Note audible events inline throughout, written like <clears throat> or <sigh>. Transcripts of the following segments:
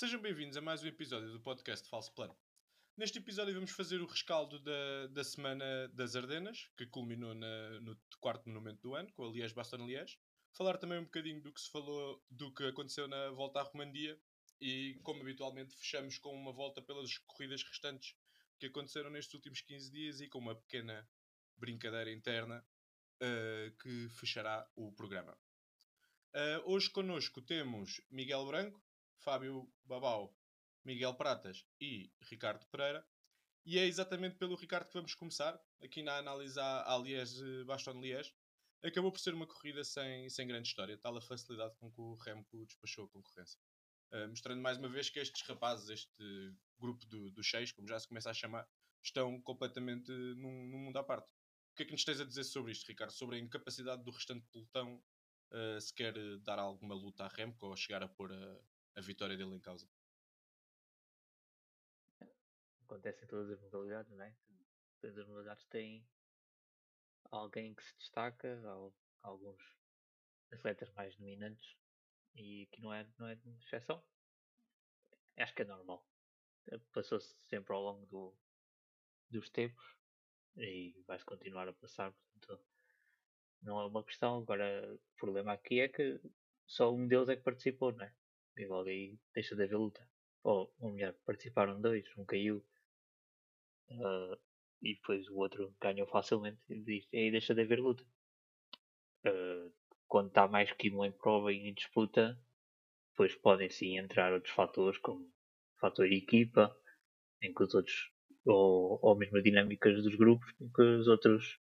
Sejam bem-vindos a mais um episódio do podcast Falso Plano. Neste episódio vamos fazer o rescaldo da, da Semana das Ardenas, que culminou na, no quarto monumento do ano, com a Liège-Bastogne-Liège. Falar também um bocadinho do que se falou, do que aconteceu na volta à Romandia e, como habitualmente, fechamos com uma volta pelas corridas restantes que aconteceram nestes últimos 15 dias e com uma pequena brincadeira interna uh, que fechará o programa. Uh, hoje connosco temos Miguel Branco, Fábio Babau, Miguel Pratas e Ricardo Pereira. E é exatamente pelo Ricardo que vamos começar, aqui na análise à, Liège-Bastogne-Liège. Acabou por ser uma corrida sem, sem grande história, tal a facilidade com que o Remco despachou a concorrência. Uh, mostrando mais uma vez que estes rapazes, este grupo dos do seis, como já se começa a chamar, estão completamente num, num mundo à parte. O que é que nos tens a dizer sobre isto, Ricardo? Sobre a incapacidade do restante pelotão uh, se quer dar alguma luta a Remco ou chegar a pôr a, a vitória dele em causa? Acontece em todas as modalidades, não é? Todas as modalidades têm alguém que se destaca, alguns atletas mais dominantes e que não é, não é exceção. Acho que é normal. Passou-se sempre ao longo do, dos tempos e vai-se continuar a passar, portanto não é uma questão. Agora, o problema aqui é que só um deles é que participou, não é? E logo aí deixa de haver luta. Ou, ou melhor, participaram dois, um caiu uh, e depois o outro ganhou facilmente e aí deixa de haver luta. Uh, quando está mais que um em prova e em disputa, depois podem sim entrar outros fatores, como fator equipa, em que os outros, ou, ou mesmo as dinâmicas dos grupos, em que os outros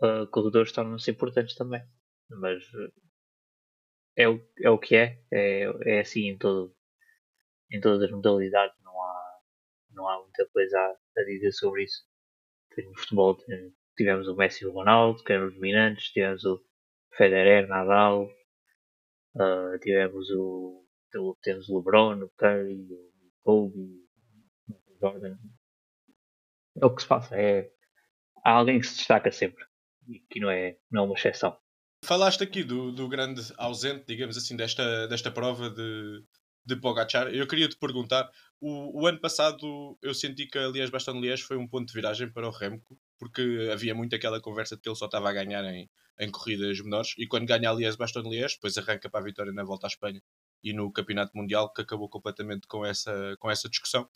uh, corredores tornam-se importantes também. Mas é o, é o que é, é, é assim em, todo, em todas as modalidades, não há, não há muita coisa a, a dizer sobre isso. No futebol tivemos o Messi e o Ronaldo, que eram os dominantes, tivemos o Federer, Nadal, uh, tivemos o, temos o LeBron, o Curry, o Kobe, o Jordan. É o que se passa, é, há alguém que se destaca sempre e que não é, não é uma exceção. Falaste aqui do, do grande ausente, digamos assim, desta, desta prova de, de Pogacar. Eu queria te perguntar: o, o ano passado eu senti que a Liège-Bastogne-Liège foi um ponto de viragem para o Remco, porque havia muito aquela conversa de que ele só estava a ganhar em, em corridas menores, e quando ganha a Liège-Bastogne-Liège, depois arranca para a vitória na volta à Espanha e no Campeonato Mundial, que acabou completamente com essa, com essa discussão.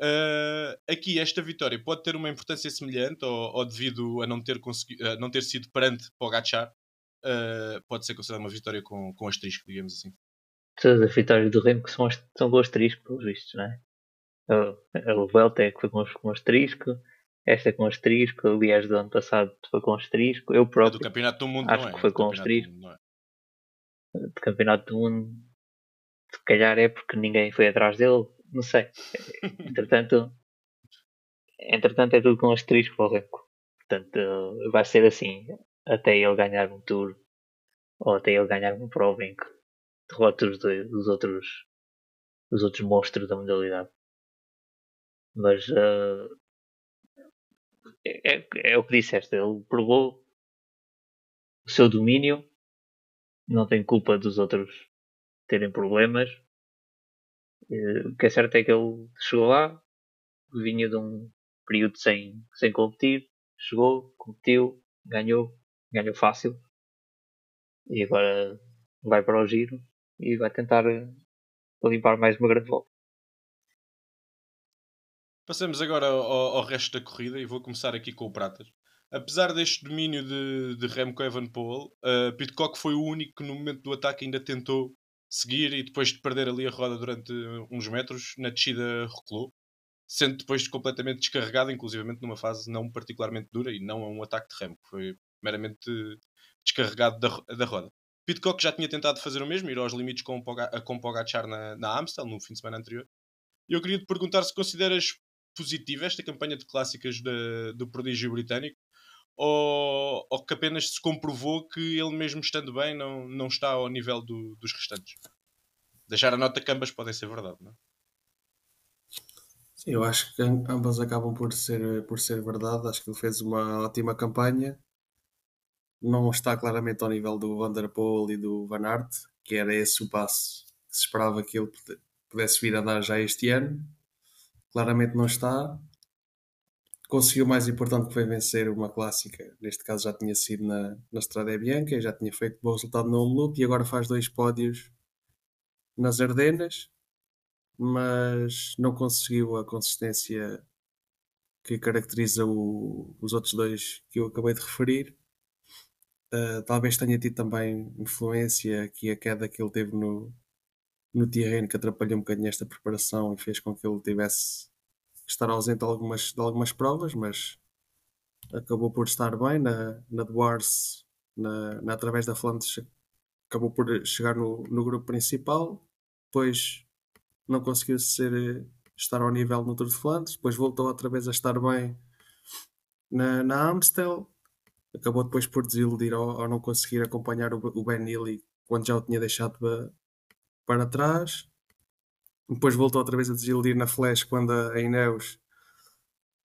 Uh, aqui esta vitória pode ter uma importância semelhante ou, ou devido a não ter, a não ter sido perante Pogacar uh, pode ser considerada uma vitória com, com asterisco, digamos assim. Todas as vitórias do Remo são, são com asterisco, pelos vistos, não é? A Vuelta é que foi com, com asterisco, esta é com asterisco, aliás, do ano passado foi com asterisco. Eu próprio. É do Campeonato do Mundo, acho é? que foi com asterisco. Do, é? do Campeonato do Mundo, se calhar é porque ninguém foi atrás dele, não sei. <laughs> Entretanto, entretanto é tudo com asterisco para o Remco. Portanto, vai ser assim até ele ganhar um tour ou até ele ganhar uma prova em que derrota os, dois, os outros os outros monstros da modalidade. Mas uh, é, é, o que disseste, ele provou o seu domínio, não tem culpa dos outros terem problemas. Uh, o que é certo é que ele chegou lá, vinha de um período sem, sem competir, chegou, competiu, ganhou, ganhou fácil e agora vai para o giro e vai tentar eh, limpar mais uma grande volta. Passamos agora ao, ao, resto da corrida e vou começar aqui com o Pratas. Apesar deste domínio de, de Remco Evenepoel, uh, Pitcock foi o único que no momento do ataque ainda tentou seguir e depois de perder ali a roda durante uns metros, na descida reculou, sendo depois completamente descarregado, inclusivamente numa fase não particularmente dura e não a um ataque de Remco. Foi meramente descarregado da, da roda. Pitcock já tinha tentado fazer o mesmo, ir aos limites com, com Pogacar na, na Amstel, no fim de semana anterior. E eu queria te perguntar se consideras positiva esta campanha de clássicas de, do prodígio britânico ou, ou, que apenas se comprovou que ele mesmo estando bem não, não está ao nível do, dos restantes. Deixar a nota que ambas podem ser verdade, não é? Sim, eu acho que ambas acabam por ser, por ser verdade. Acho que ele fez uma ótima campanha não está claramente ao nível do Van Der Poel e do Van Aert, que era esse o passo que se esperava que ele pudesse vir a dar já este ano. Claramente não está. Conseguiu o mais importante que foi vencer uma clássica, neste caso já tinha sido na, na Estrada Bianca, já tinha feito bom resultado no loop e agora faz dois pódios nas Ardenas, mas não conseguiu a consistência que caracteriza o, os outros dois que eu acabei de referir. Uh, talvez tenha tido também influência aqui a queda que ele teve no, no terreno que atrapalhou um bocadinho esta preparação e fez com que ele tivesse que estar ausente de algumas, de algumas provas, mas acabou por estar bem na, na Dwars, na, na, através da Flandres, acabou por chegar no, no grupo principal, depois não conseguiu ser, estar ao nível no Tour de Flandres, depois voltou outra vez a estar bem na, na Amstel, acabou depois por desiludir ao, ao não conseguir acompanhar o, o Ben Neely quando já o tinha deixado para, para trás. Depois voltou outra vez a desiludir na Flash quando a Ineos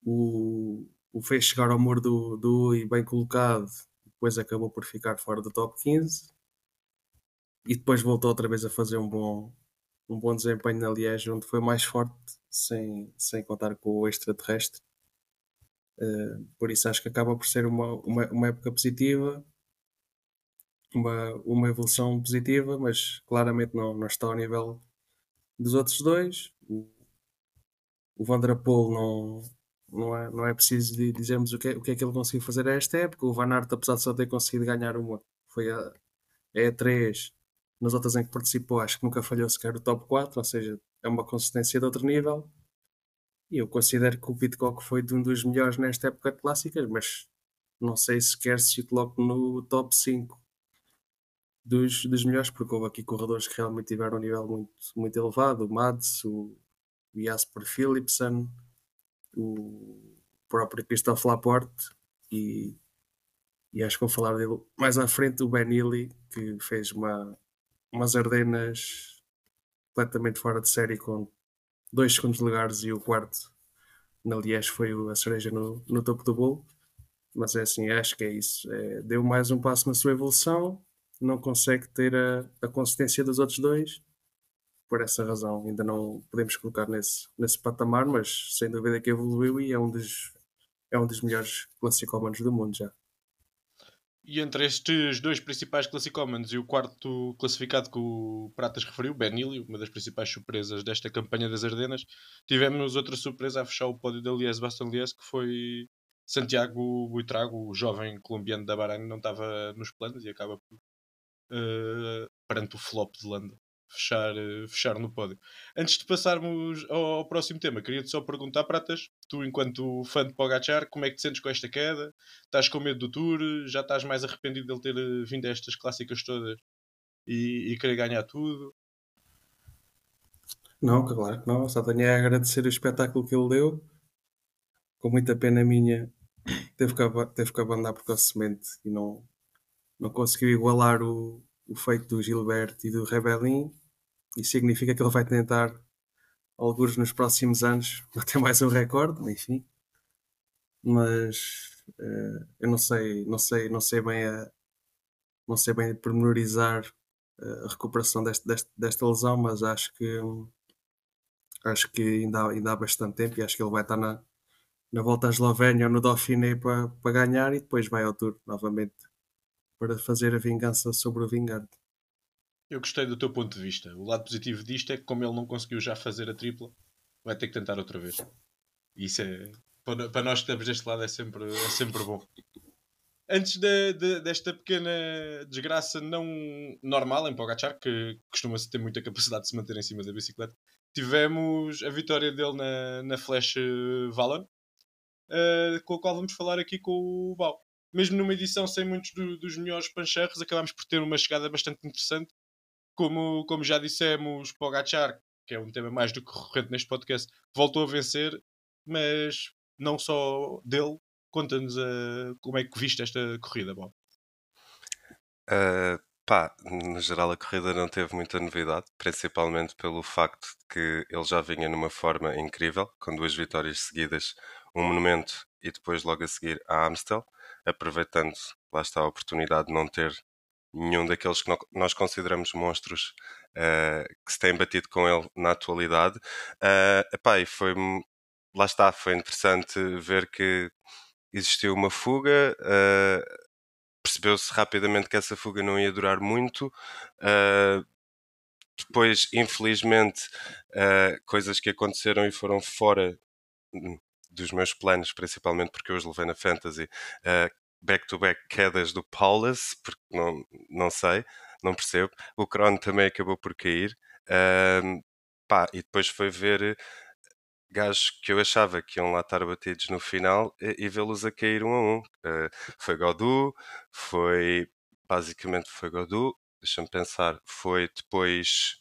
o, o fez chegar ao muro do, do Ui bem colocado. Depois acabou por ficar fora do top 15. E depois voltou outra vez a fazer um bom, um bom desempenho na Liège, onde foi mais forte, sem, sem contar com o extraterrestre. Uh, por isso acho que acaba por ser uma, uma, uma época positiva, uma, uma evolução positiva, mas claramente não, não está ao nível dos outros dois. O, o Van Der Poel não, não, é, não é preciso de dizermos o que, é, o que é que ele conseguiu fazer a esta época. O Van Aert, apesar de só ter conseguido ganhar uma, foi a E3, nas outras em que participou, acho que nunca falhou sequer o top 4, ou seja, é uma consistência de outro nível. Eu considero que o Pitcock foi de um dos melhores nesta época de clássicas, mas não sei sequer se coloco no top 5 dos, dos melhores, porque houve aqui corredores que realmente tiveram um nível muito, muito elevado, o Mads, o, Jasper Philipsen, o próprio Christophe Laporte e, e acho que vou falar dele mais à frente, o Ben Ely, que fez uma, umas Ardenas completamente fora de série com dois segundos lugares e o quarto na Liège foi a cereja no, no topo do bolo. Mas é assim, acho que é isso. É, deu mais um passo na sua evolução não consegue ter a, a consistência dos outros dois. Por essa razão, ainda não podemos colocar nesse, nesse patamar, mas sem dúvida que evoluiu e é um dos, é um dos melhores classicómanos do mundo já. E entre estes dois principais classicómanos e o quarto classificado que o Pratas referiu, Benilio, uma das principais surpresas desta campanha das Ardenas, tivemos outra surpresa a fechar o pódio da Lies Baston Lies, que foi Santiago Buitrago, o jovem colombiano da Bahrein, não estava nos planos e acaba por uh, perante o flop de Landa. Fechar, uh, fechar no pódio. Antes de passarmos ao, ao próximo tema, queria-te só perguntar, Pratas, tu, enquanto fã de Pogachar, como é que te sentes com esta queda? Estás com medo do Tour? Já estás mais arrependido de ele ter eh, vindo a estas clássicas todas e, e querer ganhar tudo? Não, claro que não. Só tenho a agradecer o espetáculo que ele deu. Com muita pena minha, <coughs> teve que, teve que abandonar precocemente e não, não conseguiu igualar o, o feito do Gilberto e do Rebelin. Isso significa que ele vai tentar, alguns nos próximos anos, <laughs> bater mais um recorde, enfim. Mas uh, eu não sei, não sei, não sei bem a, não sei bem pormenorizar eh, a recuperação deste, deste, desta lesão, mas acho que acho que ainda há, ainda há bastante tempo e acho que ele vai estar na, na volta à Eslovénia ou no Dauphiné para, para ganhar e depois vai ao Tour novamente para fazer a vingança sobre o vingante. Eu gostei do teu ponto de vista. O lado positivo disto é que, como ele não conseguiu já fazer a tripla, vai ter que tentar outra vez. Isso é. Para nós que estamos deste lado é sempre, é sempre bom. Antes de, de, desta pequena desgraça não normal em Pogachar, que costuma-se ter muita capacidade de se manter em cima da bicicleta, tivemos a vitória dele na, na Flash Valon, uh, com a qual vamos falar aqui com o Bau mesmo numa edição sem muitos do, dos melhores pancherros, acabámos por ter uma chegada bastante interessante. Como, como já dissemos, Pogachar, que é um tema mais do que recorrente neste podcast, voltou a vencer, mas não só dele. Conta-nos uh, como é que viste esta corrida, Bob. Uh, pá, no geral a corrida não teve muita novidade, principalmente pelo facto de que ele já vinha numa forma incrível, com duas vitórias seguidas, um monumento e depois logo a seguir a Amstel aproveitando, lá está a oportunidade de não ter nenhum daqueles que nós consideramos monstros uh, que se têm batido com ele na atualidade. Uh, epá, e foi, lá está, foi interessante ver que existiu uma fuga, uh, percebeu-se rapidamente que essa fuga não ia durar muito. Uh, depois, infelizmente, uh, coisas que aconteceram e foram fora hum, dos meus planos, principalmente porque eu os levei na Fantasy, back-to-back -back quedas do Paulus, porque não, não sei, não percebo. O Crono também acabou por cair. Uh, pá, e depois foi ver gajos que eu achava que iam lá estar batidos no final e, e vê-los a cair um a um. Uh, foi Godu, foi basicamente foi Godu, deixa-me pensar, foi depois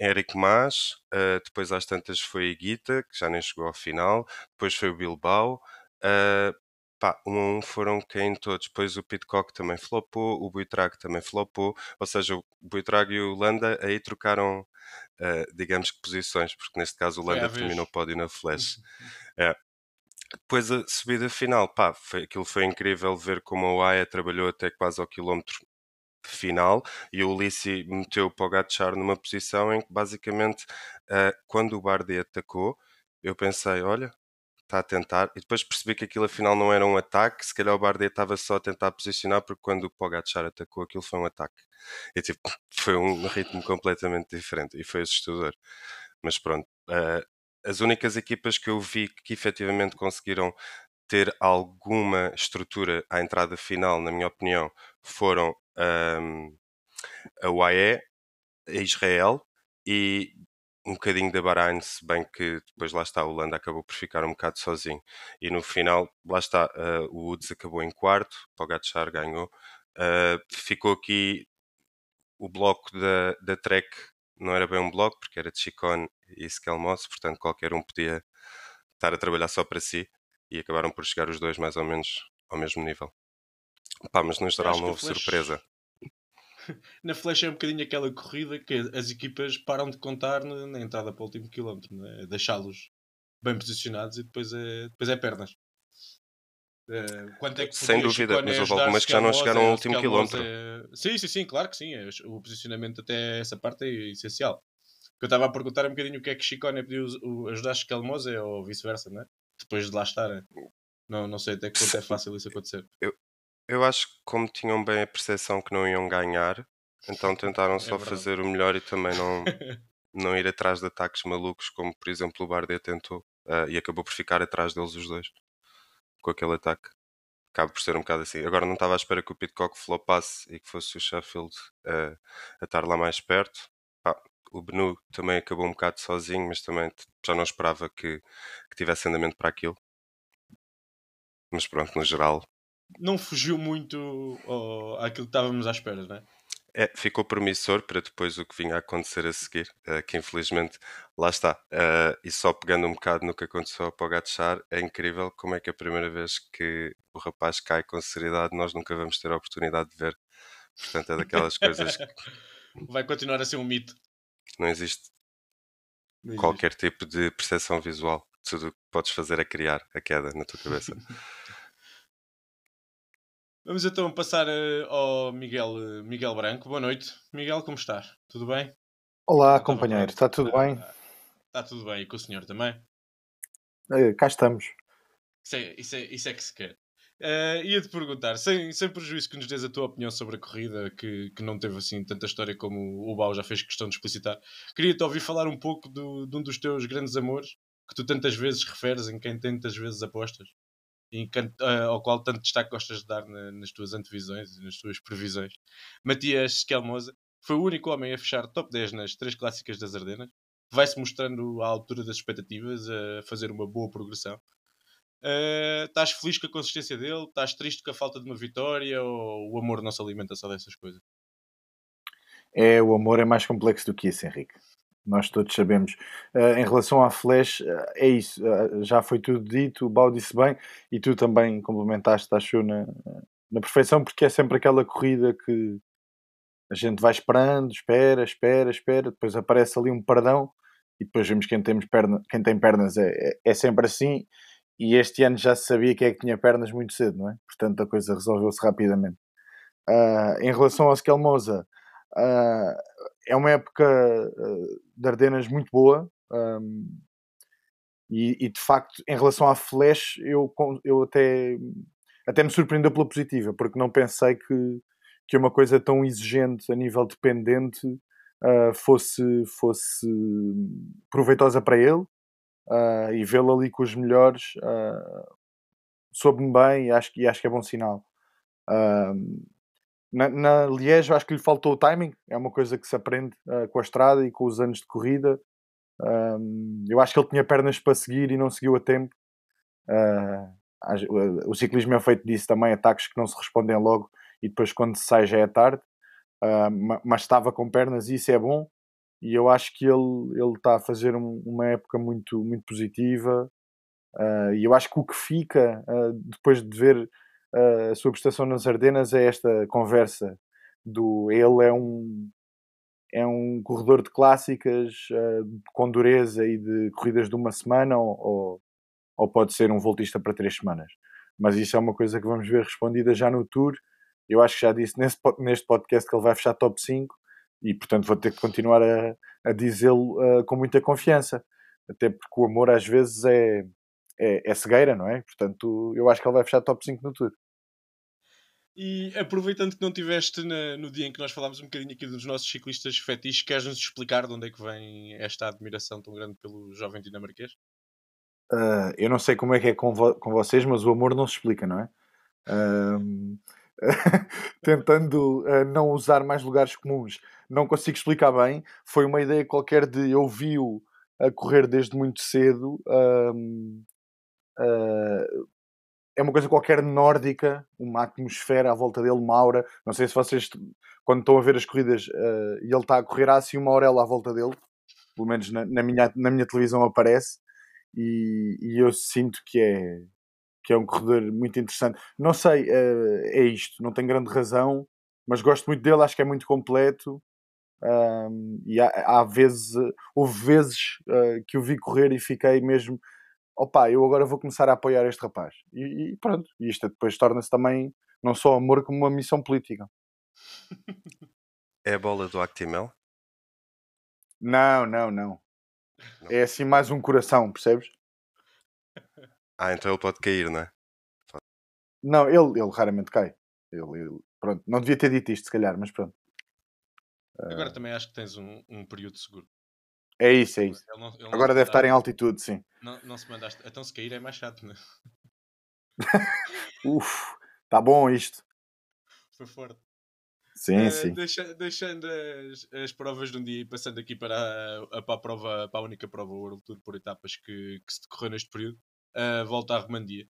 Eric Mas, uh, depois às tantas foi Guita, que já nem chegou ao final, depois foi o Bilbao. Uh, pá, um a um foram caindo todos. Depois o Pitcock também flopou, o Buitrago também flopou, ou seja, o Buitrago e o Landa aí trocaram uh, digamos que posições, porque neste caso o Landa terminou o pódio na flash. é. Depois a subida final, pá, foi, aquilo foi incrível ver como a Aya trabalhou até quase ao quilómetro final e o Ulissi meteu o Pogacar numa posição em que basicamente uh, quando o Bardet atacou eu pensei, olha, está a tentar, e depois percebi que aquilo afinal não era um ataque, se calhar o Bardet estava só a tentar posicionar, porque quando o Pogacar atacou aquilo foi um ataque. E tipo, <laughs> foi um ritmo completamente diferente e foi assustador. Mas pronto, uh, as únicas equipas que eu vi que efetivamente conseguiram ter alguma estrutura à entrada final, na minha opinião, foram um, a UAE, a Israel e um bocadinho da Bahrein, se bem que depois lá está, a Holanda acabou por ficar um bocado sozinho. E no final, lá está, uh, o Woods acabou em quarto, Pogacar ganhou. Uh, ficou aqui o bloco da, da Trek, não era bem um bloco, porque era de Chicone e Skelmos, portanto qualquer um podia estar a trabalhar só para si e acabaram por chegar os dois mais ou menos ao mesmo nível. Pá, mas no geral não houve surpresa. <laughs> na Flash é um bocadinho aquela corrida que as equipas param de contar na, entrada para o último quilómetro, é? deixá-los bem posicionados e depois é, depois é pernas. Uh, quanto é que Sem dúvida, mas houve algumas que já não chegaram ao último quilómetro. É... Sim, sim, sim, claro que sim. É, o posicionamento até essa parte é essencial. Eu estava a perguntar um bocadinho o que é que Chicone pediu ajudar Scalmose ou vice-versa, não é? Depois de lá estar. Não, não sei até que ponto é fácil isso acontecer. Eu, eu acho que como tinham bem a percepção que não iam ganhar, então tentaram é só é fazer o melhor e também não, <laughs> não ir atrás de ataques malucos, como por exemplo o Bardet tentou, uh, e acabou por ficar atrás deles os dois, com aquele ataque. Acaba por ser um bocado assim. Agora não estava à espera que o Pitcock flopasse e que fosse o Sheffield uh, a estar lá mais perto. O Benu também acabou um bocado sozinho, mas também já não esperava que, que tivesse andamento para aquilo. Mas pronto, no geral, não fugiu muito ao, àquilo que estávamos à espera, não é? É, ficou promissor para depois o que vinha a acontecer a seguir, uh, que infelizmente lá está. Uh, e só pegando um bocado no que aconteceu ao Pogacar, é incrível como é que a primeira vez que o rapaz cai com seriedade nós nunca vamos ter a oportunidade de ver. Portanto, é daquelas coisas que... <laughs> Vai continuar a ser um mito. Não existe não qualquer tipo de percepção visual. Tudo o que podes fazer é criar a queda na tua cabeça. <laughs> Vamos então passar uh, ao Miguel, uh, Miguel Branco. Boa noite. Miguel, como estás? Tudo bem? Olá, companheiro. Está tudo bem? Está, está tudo bem. E com o senhor também? Uh, cá estamos. Isso é, isso é, isso é que se quer. Uh, Ia-te perguntar, sem, sem prejuízo que nos dês a tua opinião sobre a corrida, que, que não teve assim tanta história como o Bau já fez questão de explicitar, queria-te ouvir falar um pouco do, de um dos teus grandes amores, que tu tantas vezes referes, em quem tantas vezes apostas e uh, ao qual tanto destaque gostas de dar na, nas tuas antevisões e nas tuas previsões. Matias Esquelmosa foi o único homem a fechar top 10 nas três clássicas das Ardenas. Vai-se mostrando à altura das expectativas, a fazer uma boa progressão. Uh, estás feliz com a consistência dele? Estás triste com a falta de uma vitória? Ou o amor não se alimenta só dessas coisas? É, o amor é mais complexo do que isso, Henrique nós todos sabemos. Uh, em relação à Flash, uh, é isso, uh, já foi tudo dito, o Bau disse bem e tu também complementaste, achou, na, na perfeição, porque é sempre aquela corrida que a gente vai esperando, espera, espera, espera, depois aparece ali um perdão e depois vemos quem, temos perna, quem tem pernas é, é, é sempre assim e este ano já se sabia que é que tinha pernas muito cedo, não é? Portanto a coisa resolveu-se rapidamente. Em relação ao Skelmosa, é uma época uh, de Ardenas muito boa. Um, e, e, de facto, em relação à Flash, eu, eu até, até me surpreendeu pela positiva, porque não pensei que, que uma coisa tão exigente a nível dependente uh, fosse, fosse proveitosa para ele. Uh, e vê-lo ali com os melhores uh, soube-me bem e acho, e acho que é bom sinal. Uh, na, na Liège, acho que lhe faltou o timing, é uma coisa que se aprende uh, com a estrada e com os anos de corrida. Uh, eu acho que ele tinha pernas para seguir e não seguiu a tempo. o ciclismo é feito disso também, ataques que não se respondem logo e depois quando se sai já é tarde. mas estava com pernas e isso é bom. E eu acho que ele, ele está a fazer um, uma época muito, muito positiva. Uh, e eu acho que o que fica uh, depois de ver uh, a sua prestação nas Ardenas é esta conversa do ele é um é um corredor de clássicas com dureza e de corridas de uma semana ou, ou, ou, pode ser um voltista para três semanas. Mas isso é uma coisa que vamos ver respondida já no Tour. Eu acho que já disse neste, neste podcast que ele vai fechar top 5 e portanto vou ter que continuar a, a dizê-lo com muita confiança. Até porque o amor às vezes é é, é cegueira, não é? Portanto, eu acho que ele vai fechar top 5 no Tour. E aproveitando que não tiveste na, no dia em que nós falámos um bocadinho aqui dos nossos ciclistas fetiches, queres-nos explicar de onde é que vem esta admiração tão grande pelo jovem dinamarquês? Uh, eu não sei como é que é com, vo com vocês, mas o amor não se explica, não é? Uh, <laughs> tentando uh, não usar mais lugares comuns, não consigo explicar bem. Foi uma ideia qualquer de eu vi-o a correr desde muito cedo. Uh, é uma coisa qualquer nórdica, uma atmosfera à volta dele, uma aura. Não sei se vocês, quando estão a ver as corridas uh, e ele está a correr, há assim uma aurela à volta dele, pelo menos na, na minha, na minha televisão aparece, e, e, eu sinto que é, que é um corredor muito interessante. Não sei, uh, é isto, não tenho grande razão, mas gosto muito dele, acho que é muito completo. Um, e há, há, vezes, houve vezes uh, que o vi correr e fiquei mesmo opá, eu agora vou começar a apoiar este rapaz. E, e pronto, e isto depois torna-se também não só amor como uma missão política. É a bola do Actimel? Não, não, não, não. É assim mais um coração, percebes? Ah, então ele pode cair, não é? Não, ele, ele raramente cai. Ele, ele, pronto, não devia ter dito isto, se calhar, mas pronto. Agora uh... também acho que tens um, um período seguro. É isso, é isso. Ele não, ele não Agora deve estar em altitude, sim. Não, não se mandaste. Então se cair é mais chato, não é? <laughs> Uf, tá bom isto. Foi forte. Sim, uh, sim. Deixa, deixando as, as, provas de um dia e passando aqui para a, para a, prova, para a única prova World Tour por etapas que, que se decorreu neste período, uh, volta à Romandia.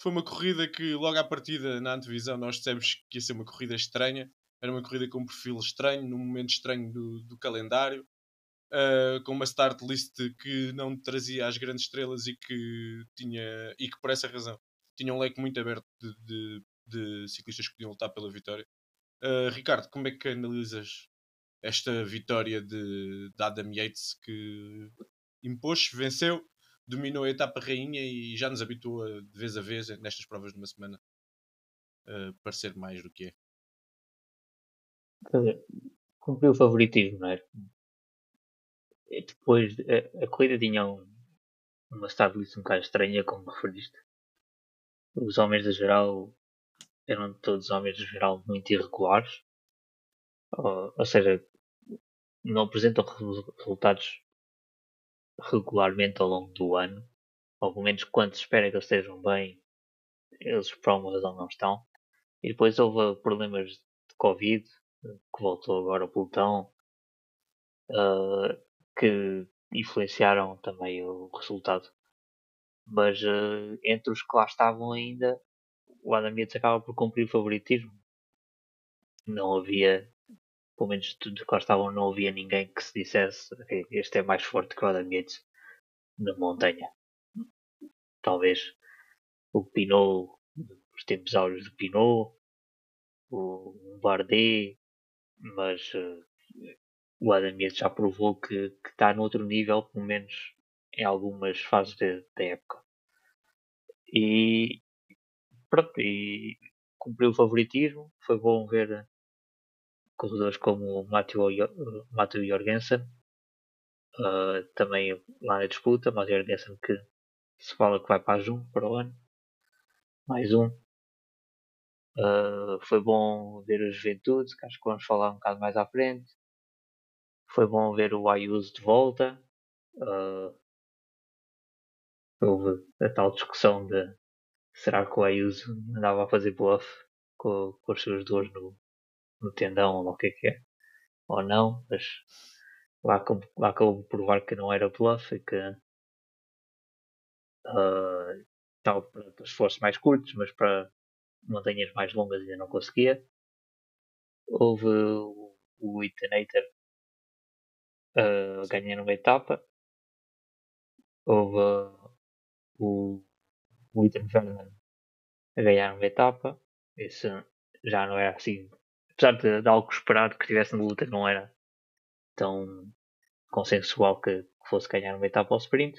Foi uma corrida que logo à partida na antevisão nós dissemos que ia ser uma corrida estranha. Era uma corrida com um perfil estranho, num momento estranho do, do calendário uh, com uma start list que não trazia as grandes estrelas e que tinha e que por essa razão tinha um leque muito aberto de, de, de ciclistas que podiam lutar pela vitória. Uh, Ricardo, como é que analisas esta vitória de, de Adam Yates que impôs, venceu, dominou a etapa rainha e já nos habituou de vez a vez nestas provas de uma semana a parecer mais do que é? Cumpriu o favoritismo, não é? Depois a, a corrida tinha um, uma stabilidade um bocado estranha, como referiste. Os homens da geral eram todos homens de geral muito irregulares, ou, ou seja, não apresentam resultados regularmente ao longo do ano, ou pelo menos quando se espera que eles estejam bem, eles por alguma razão não estão. E depois houve problemas de Covid, que voltou agora ao pelotão. Uh, que influenciaram também o resultado. Mas uh, entre os que lá estavam ainda, o Adam Yates acaba por cumprir o favoritismo. Não havia, pelo menos todos que lá estavam, não havia ninguém que se dissesse este é mais forte que o Adam Yates na montanha. Talvez o Pinot, os tempos áureos do Pinot, o Bardet, mas uh, o Adam já provou que, está no outro nível, pelo menos em algumas fases da época. E pronto, e cumpriu o favoritismo. Foi bom ver corredores como o Matthew Jorgensen, uh, também lá na disputa. Matthew Jorgensen que se fala que vai para a Jun para o ano. Mais um. Uh, foi bom ver a juventude, que acho que vamos falar um bocado mais à frente. Foi bom ver o Ayuso de volta. Uh, houve a tal discussão de será que o Ayuso andava a fazer bluff com, com as suas dores no, no tendão ou o que é que é, ou não, mas lá, lá acabou por provar que não era bluff e que uh, tal para esforços mais curtos, mas para montanhas mais longas ainda não conseguia. Houve o, Itenator uh, ganhar uma etapa. Houve uh, o, o Ethan Vernon a ganhar uma etapa. Isso já não era assim. Apesar de, de algo esperado que tivesse na luta, não era tão consensual que, que fosse ganhar uma etapa ao sprint.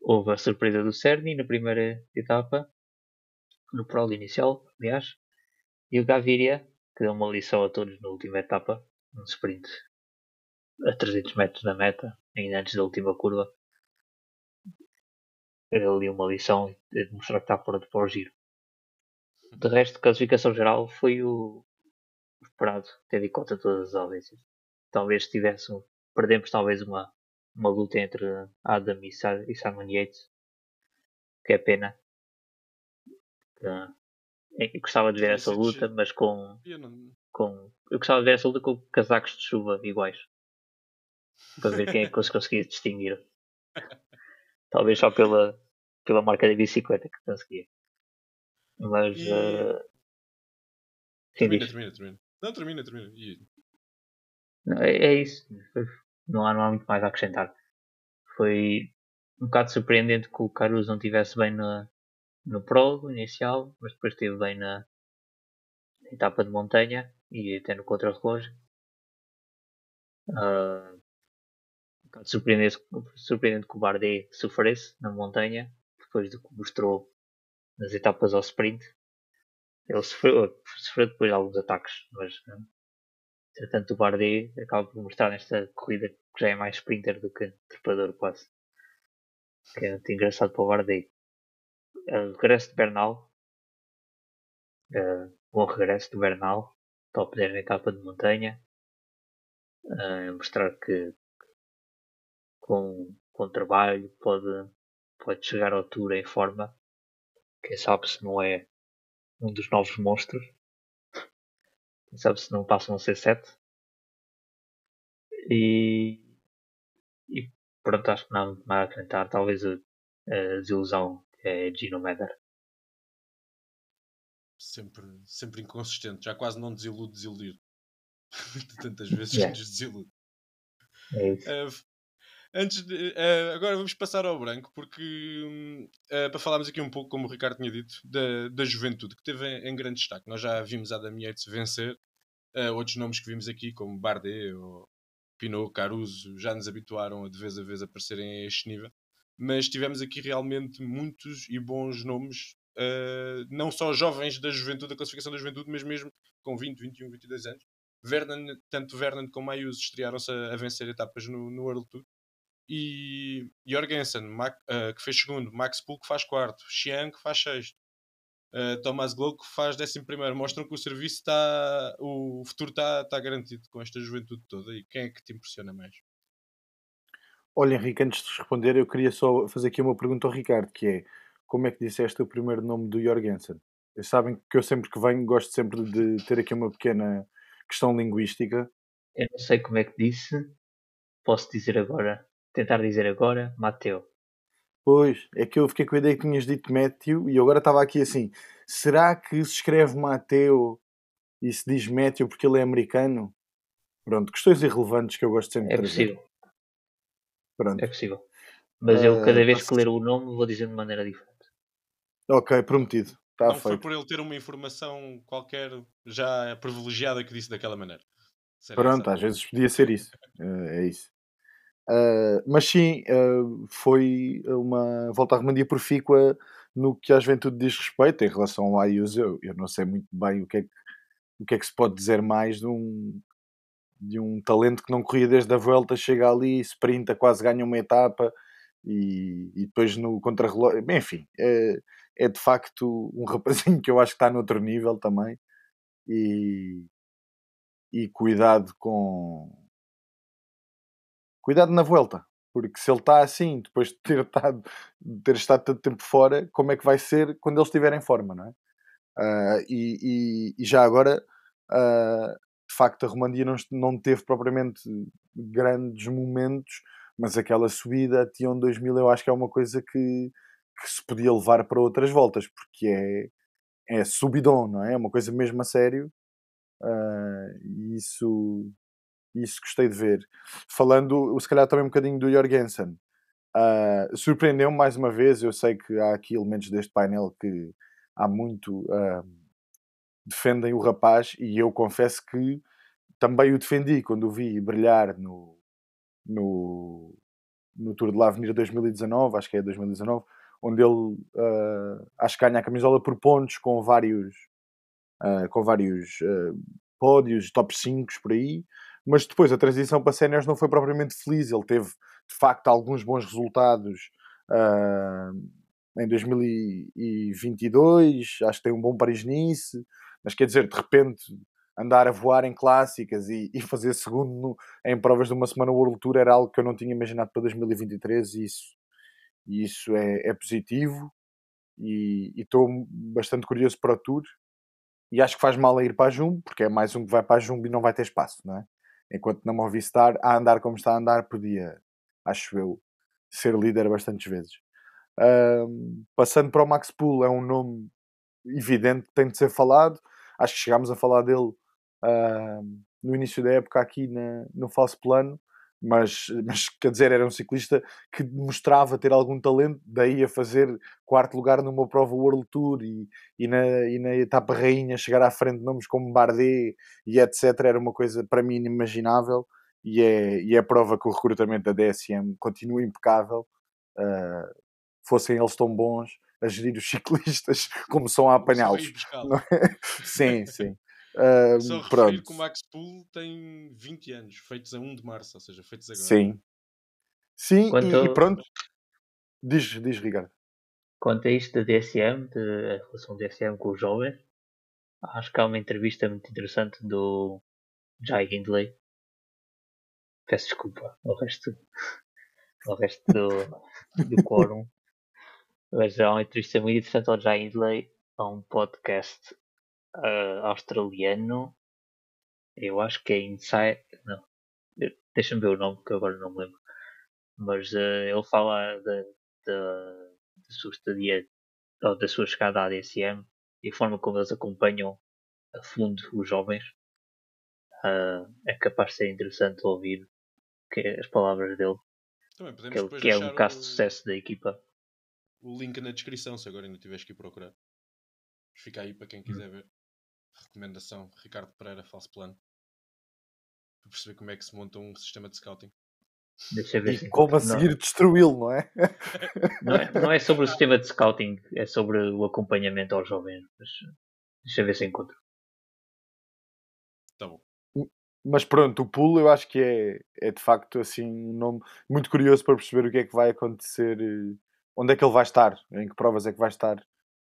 Houve a surpresa do Cerny na primeira etapa, no prol inicial, aliás, e o Gaviria, que deu uma lição a todos na última etapa, um sprint a 300 metros da meta, ainda antes da última curva. Ali uma lição de mostrar que está fora de pôr giro. De resto, classificação geral foi o esperado, tendo em conta todas as ausências. Talvez tivesse, perdemos talvez uma, uma luta entre Adam e, e Simon Yates, que é pena. Uh, eu gostava de ver essa luta, mas com, com. Eu gostava de ver essa luta com casacos de chuva iguais para ver quem é que se conseguia distinguir. Talvez só pela, pela marca da bicicleta que conseguia. Mas. E... Uh... Sim, termina, termina, termina. Não, termina, termina. E... Não, é, é, isso. Não há, não há muito mais a acrescentar. Foi um bocado surpreendente que o Caruso não estivesse bem no, no prólogo inicial, mas depois esteve bem na etapa de montanha e até no contra-relógio. Uh, bocado surpreendente, surpreendente que o Bardet sofresse na montanha, depois do que mostrou nas etapas ao sprint. Ele sofreu, sofreu depois alguns ataques, mas entretanto o Bardet acaba por mostrar nesta corrida que já é mais sprinter do que trepador quase. Que é muito engraçado para o Bardet. Uh, regresso de Bernal. Uh, bom regresso de Bernal. Top 10 na etapa de montanha. Uh, mostrar que com, com trabalho pode, pode chegar à altura em forma. Quem sabe se não é um dos novos monstros. Quem sabe se não passam a ser sete. E, e pronto, acho que não há muito mais a acrescentar. Talvez a, a desilusão que é Gino Meder. Sempre, sempre inconsistente, já quase não desilude desiludir. <laughs> Tantas vezes yeah. que nos desilude. É. Uh, Antes de, uh, agora vamos passar ao branco, porque uh, para falarmos aqui um pouco, como o Ricardo tinha dito, da, da juventude, que teve em, em grande destaque. Nós já vimos a Yates vencer, uh, outros nomes que vimos aqui, como Bardet ou Pinot, Caruso, já nos habituaram a de vez a vez a aparecerem a este nível. Mas tivemos aqui realmente muitos e bons nomes, não só jovens da juventude, da classificação da juventude, mas mesmo com 20, 21, 22 anos. Vernon, tanto Vernon como Ayuso estrearam-se a, vencer etapas no, no World Tour e Jorgensen, Mac, uh, que fez segundo, Max que faz quarto, Xiang que faz sexto, uh, Thomas Glow que faz décimo primeiro. Mostram que o serviço está, o futuro está, está garantido com esta juventude toda. E quem é que te impressiona mais? Olha, Henrique, antes de responder, eu queria só fazer aqui uma pergunta ao Ricardo, que é como é que disseste o primeiro nome do Jorgensen? Vocês sabem que eu sempre que venho gosto sempre de ter aqui uma pequena questão linguística. Eu não sei como é que disse, posso dizer agora tentar dizer agora Mateu. Pois, é que eu fiquei com a ideia que tinhas dito Matthew e agora estava aqui assim: será que se escreve Mateu e se diz Matthew porque ele é americano? Pronto, questões irrelevantes que eu gosto sempre é de trazer. Possível. Pronto. É possível. Mas eu, cada vez que ler o nome, vou dizer de maneira diferente. Ok, prometido. Está Não feito. foi por ele ter uma informação qualquer já privilegiada que disse daquela maneira. Será Pronto, às vezes podia ser isso. É isso. Uh, mas sim, uh, foi uma volta à Romandia profícua no que a juventude diz respeito em relação ao Ayuso. Eu, eu não sei muito bem o que, é que, o que é que se pode dizer mais de um, de um talento que não corria desde a volta, chega ali, sprinta, quase ganha uma etapa e, e depois no contrarrelógio. Enfim, é, é de facto um rapazinho que eu acho que está noutro nível também. E, e cuidado com cuidado na volta, porque se ele está assim, depois de ter estado, de ter estado tanto tempo fora, como é que vai ser quando ele estiver em forma, não é? Uh, e, e, e, já agora, uh, de facto, a Romandia não, não teve propriamente grandes momentos, mas aquela subida a Tion 2000 eu acho que é uma coisa que, que se podia levar para outras voltas, porque é, é subidão, não é? É uma coisa mesmo a sério. Uh, e isso isso gostei de ver. Falando, se calhar também um bocadinho do Jorgensen, uh, surpreendeu-me mais uma vez. Eu sei que há aqui elementos deste painel que há muito uh, defendem o rapaz, e eu confesso que também o defendi quando o vi brilhar no, no, no Tour de l'Avenir 2019, acho que é 2019, onde ele uh, acho que ganha a camisola por pontos com vários, uh, com vários uh, pódios, top 5 por aí mas depois a transição para séniores não foi propriamente feliz. Ele teve, de facto, alguns bons resultados uh, em 2022. Acho que tem um bom Paris-Nice, mas quer dizer, de repente, andar a voar em clássicas e, e fazer segundo em provas de uma semana World Tour era algo que eu não tinha imaginado para 2023 e isso, e isso é, é positivo. E estou bastante curioso para o Tour e acho que faz mal a ir para a Jumbo, porque é mais um que vai para a Jumbo e não vai ter espaço, não é? Enquanto na Movistar, a andar como está a andar, podia, acho eu, ser líder bastantes vezes. Um, passando para o Max Pool, é um nome evidente que tem de ser falado. Acho que chegámos a falar dele uh, no início da época aqui na, no falso plano mas, mas quer dizer, era um ciclista que mostrava ter algum talento, daí a fazer quarto lugar numa prova World Tour e, e, na, e na etapa rainha chegar à frente de nomes como Bardet e etc. Era uma coisa para mim inimaginável e é, e é prova que o recrutamento da DSM continua impecável. Uh, fossem eles tão bons a gerir os <laughs> ciclistas como são a apanhá-los. É? Sim, sim. Uh, Só referir que o Max Pool tem 20 anos, feitos a 1 de março, ou seja, feitos agora. Sim. Sim, Quanto... e, e, pronto. Diz, diz, Ricardo. Quanto a isto da DSM, de, a relação DSM com os jovens, acho que há uma entrevista muito interessante do Jai Hindley. Peço desculpa ao resto, ao resto do, do <laughs> quórum. Mas há uma entrevista muito interessante ao Jai Hindley a um podcast uh, australiano. Eu acho que é Inside. Não. Deixa-me ver o nome que agora não me lembro. Mas uh, ele fala da, sua estadia ou da sua chegada à DSM e a forma como eles acompanham a fundo os jovens. Uh, é capaz de ser interessante ouvir que, as palavras dele. que, que é um caso o, de sucesso da equipa. O link na descrição, se agora ainda tiveres que ir procurar. Fica aí para quem hum. quiser hum. ver. Recomendação: Ricardo Pereira, falso plano. Para perceber como é que se monta um sistema de scouting. Deixa ver e como a seguir destruí-lo, não é? <laughs> não é? Não é sobre o sistema de scouting, é sobre o acompanhamento aos jovens. Mas deixa ver se encontro. Tá bom. Mas pronto, o pool eu acho que é, é de facto assim um nome muito curioso para perceber o que é que vai acontecer, eh, onde é que ele vai estar, em que provas é que vai estar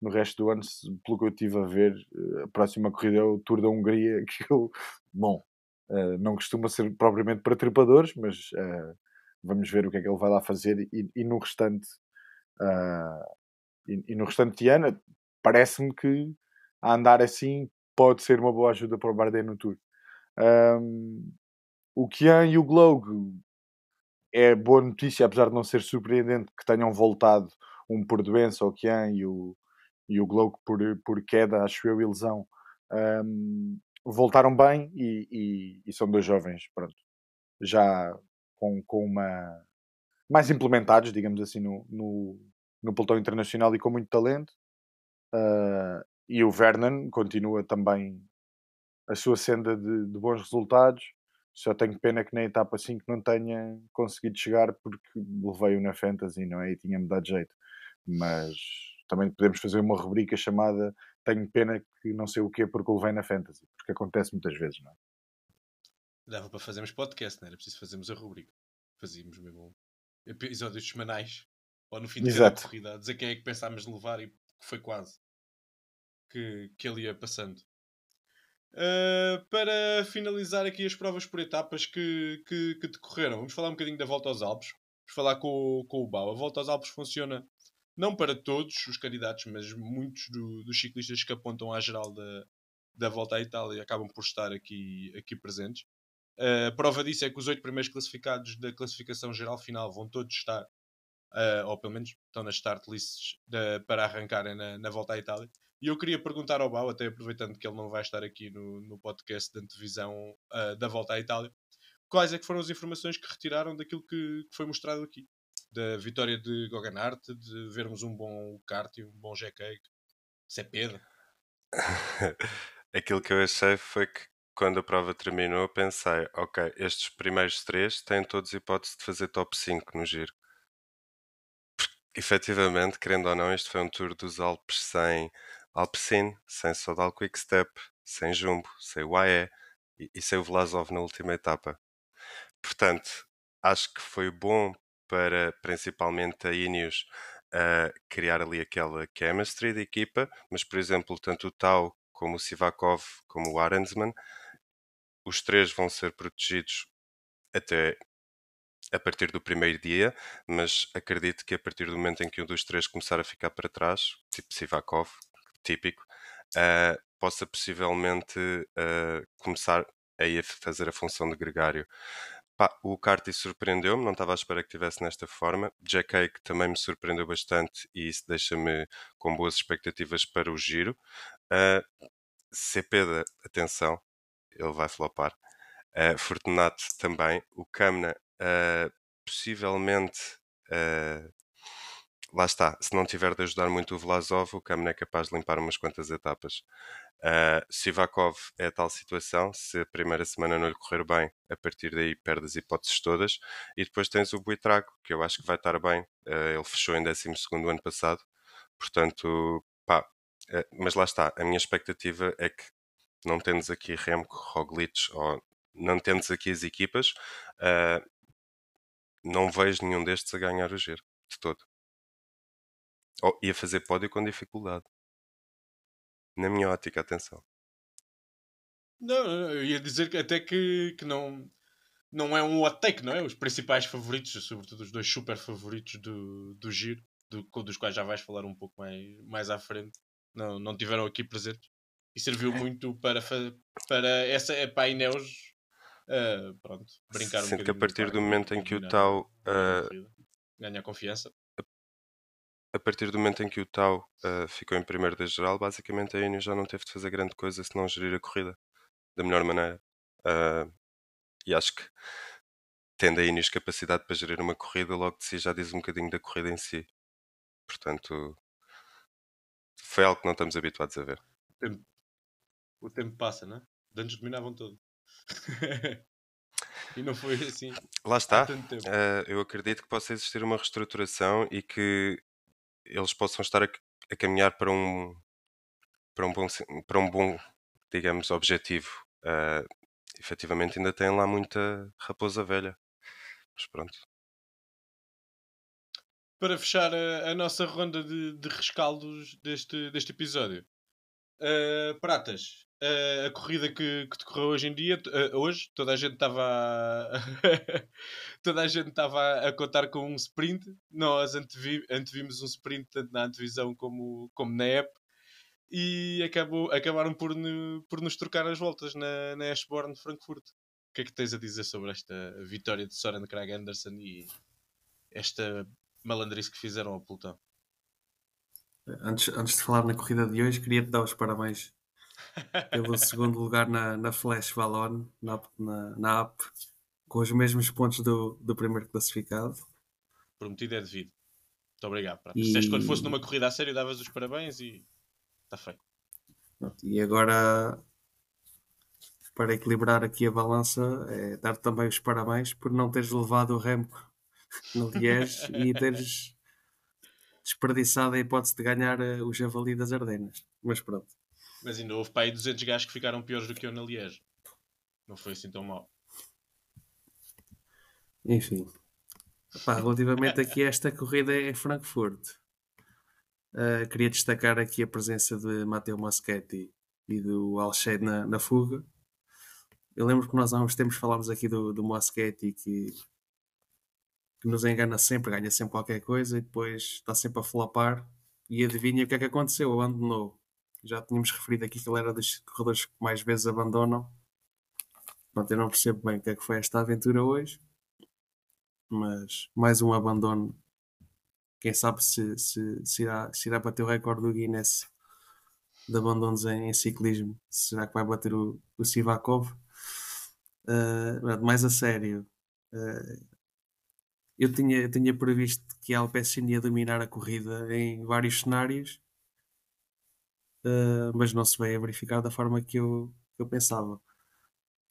no resto do ano, pelo que eu estive a ver, eh, a próxima corrida é o Tour da Hungria, <laughs> que eu, bom, uh, não costuma ser propriamente para trepadores, mas uh, vamos ver o que é que ele vai lá fazer e, e no restante e, e, no restante ano parece-me que a andar assim pode ser uma boa ajuda para o Bardet no Tour. Um, o Kian e o Glogue é boa notícia, apesar de não ser surpreendente que tenham voltado um por doença, o Kian e o, e o Globo por, por queda, acho eu, lesão, um, voltaram bem e, e, e, são dois jovens, pronto, já com, com uma mais implementados, digamos assim, no, no, no pelotão internacional e com muito talento. Uh, e o Vernon continua também a sua senda de, de bons resultados. Só tenho pena que na etapa 5 não tenha conseguido chegar porque levei-o na Fantasy, não é? E tinha-me dado jeito. Mas também podemos fazer uma rubrica chamada Tenho pena que não sei o quê porque o levei na Fantasy, porque acontece muitas vezes, não é? Dava para fazermos podcast, não era preciso fazermos a rubrica. Fazíamos mesmo episódios semanais ou no fim de cada corrida a dizer quem é que pensámos levar e foi quase que, que ele ia passando. Uh, para finalizar aqui as provas por etapas que, que, que decorreram, vamos falar um bocadinho da volta aos Alpes. Vamos falar com, com o Bau. A volta aos Alpes funciona não para todos os candidatos, mas muitos do- dos ciclistas que apontam à geral da, da volta à Itália acabam por estar aqui, aqui presentes. Uh, prova disso é que os oito primeiros classificados da classificação geral final vão todos estar, uh, ou pelo menos estão nas start lists da- para arrancarem na, na volta à Itália. E eu queria perguntar ao Bau, até aproveitando que ele não vai estar aqui no, no podcast de antevisão uh, da volta à Itália, quais é que foram as informações que retiraram daquilo que, que foi mostrado aqui? Da vitória de Goganart, de vermos um bom kart e um bom G-Cake, Cepeda. <laughs> Aquilo que eu achei foi que quando a prova terminou, pensei: ok, estes primeiros três têm todos hipótese de fazer top 5 no giro. Porque, efetivamente, querendo ou não, este foi um tour dos Alpes sem Alpecin, sem Sodal Quickstep, sem Jumbo, sem UAE e, e sem o Vlasov na última etapa. Portanto, acho que foi bom para principalmente a Ineos uh, criar ali aquela chemistry de equipa, mas por exemplo, tanto o Tau como o Sivakov como o Arensman, os três vão ser protegidos até a partir do primeiro dia, mas acredito que a partir do momento em que um dos três começar a ficar para trás, tipo Sivakov, típico, uh, possa possivelmente uh, começar a fazer a função de gregário. Pá, o Carty surpreendeu-me, não estava à espera que tivesse nesta forma. Jack Cake também me surpreendeu bastante e isso deixa-me com boas expectativas para o giro. Uh, Cepeda, atenção, ele vai flopar. Uh, Fortunato também. O Camna, uh, possivelmente, uh, lá está, se não tiver de ajudar muito o Vlasov, o Camna é capaz de limpar umas quantas etapas. Uh, Sivakov é a tal situação, se a primeira semana não lhe correr bem, a partir daí perde as hipóteses todas. E depois tens o Buitrago, que eu acho que vai estar bem. Uh, ele fechou em 12 ano passado, portanto, pá. Uh, mas lá está, a minha expectativa é que não temos aqui Remco, Roglic ou não temos aqui as equipas, não vejo nenhum destes a ganhar o giro, de todo. Oh, e a fazer pódio com dificuldade. Na minha ótica, atenção. Não, eu ia dizer que até que, que não, não é um hot take, não é? Os principais favoritos, sobretudo os dois super favoritos do, do giro, do, dos quais já vais falar um pouco mais, mais à frente, não, não tiveram aqui presentes. E serviu muito para, para essa para a Ineos uh, pronto, brincar Sinto um que a partir do momento em que o Tau uh, ganha confiança. A partir do momento em que o Tau uh, ficou em primeiro da geral, basicamente a Ineos já não teve de fazer grande coisa se não gerir a corrida da melhor maneira. Uh, e acho que tendo a Ineos capacidade para gerir uma corrida, logo de si já diz um bocadinho da corrida em si. Portanto, foi algo que não estamos habituados a ver. O tempo, o tempo passa, não é? Antes dominavam tudo. <laughs> e não foi assim. Lá está. Uh, eu acredito que possa existir uma reestruturação e que eles possam estar a, a, caminhar para um para um bom para um bom digamos objetivo. Uh, efetivamente ainda tem lá muita raposa velha. Mas pronto. Para fechar a, a nossa ronda de, de, rescaldos deste, deste episódio. Uh, Pratas uh, a corrida que, que decorreu hoje em dia hoje toda a gente estava a... <laughs> toda a gente estava a contar com um sprint. Nós antevi antevimos um sprint tanto na antevisão como, como na app e acabou, acabaram por, por nos trocar as voltas na, na Ashborn de Frankfurt. O que é que tens a dizer sobre esta vitória de Soren Krag Anderson e esta malandrice que fizeram ao pelotão? Antes, antes de falar na corrida de hoje, queria-te dar os parabéns pelo segundo lugar na, na Flash Valon, na, na, na app com os mesmos pontos do, do primeiro classificado. Prometido é devido. Muito obrigado. E... Se quando fosse numa corrida a sério, davas os parabéns e está feito. E agora para equilibrar aqui a balança, é dar também os parabéns por não teres levado o Remco <laughs> no Liège e teres desperdiçado a hipótese de ganhar uh, o Javali das Ardenas. Mas pronto. Mas ainda houve para aí 200 gajos que ficaram piores do que eu na Liège. Não foi assim tão mal. Enfim. Relativamente aqui a esta corrida em Frankfurt, uh, queria destacar aqui a presença de Matteo Moschetti e do Alshade na, na fuga. Eu lembro que nós há uns tempos falámos aqui do, do Moschetti que, que nos engana sempre, ganha sempre qualquer coisa e depois está sempre a flopar. E adivinha o que é que aconteceu? Abandonou. Já tínhamos referido aqui que ele era dos corredores que mais vezes abandonam. Pronto, eu não percebo bem o que é que foi esta aventura hoje mas mais um abandono. Quem sabe se, se, se, irá, se irá bater o recorde do Guinness de abandonos em, em ciclismo. Será que vai bater o, o Sivakov? Uh, mais a sério, uh, eu, tinha, eu tinha previsto que a Alpecin ia dominar a corrida em vários cenários, uh, mas não se veio a verificar da forma que eu, que eu pensava.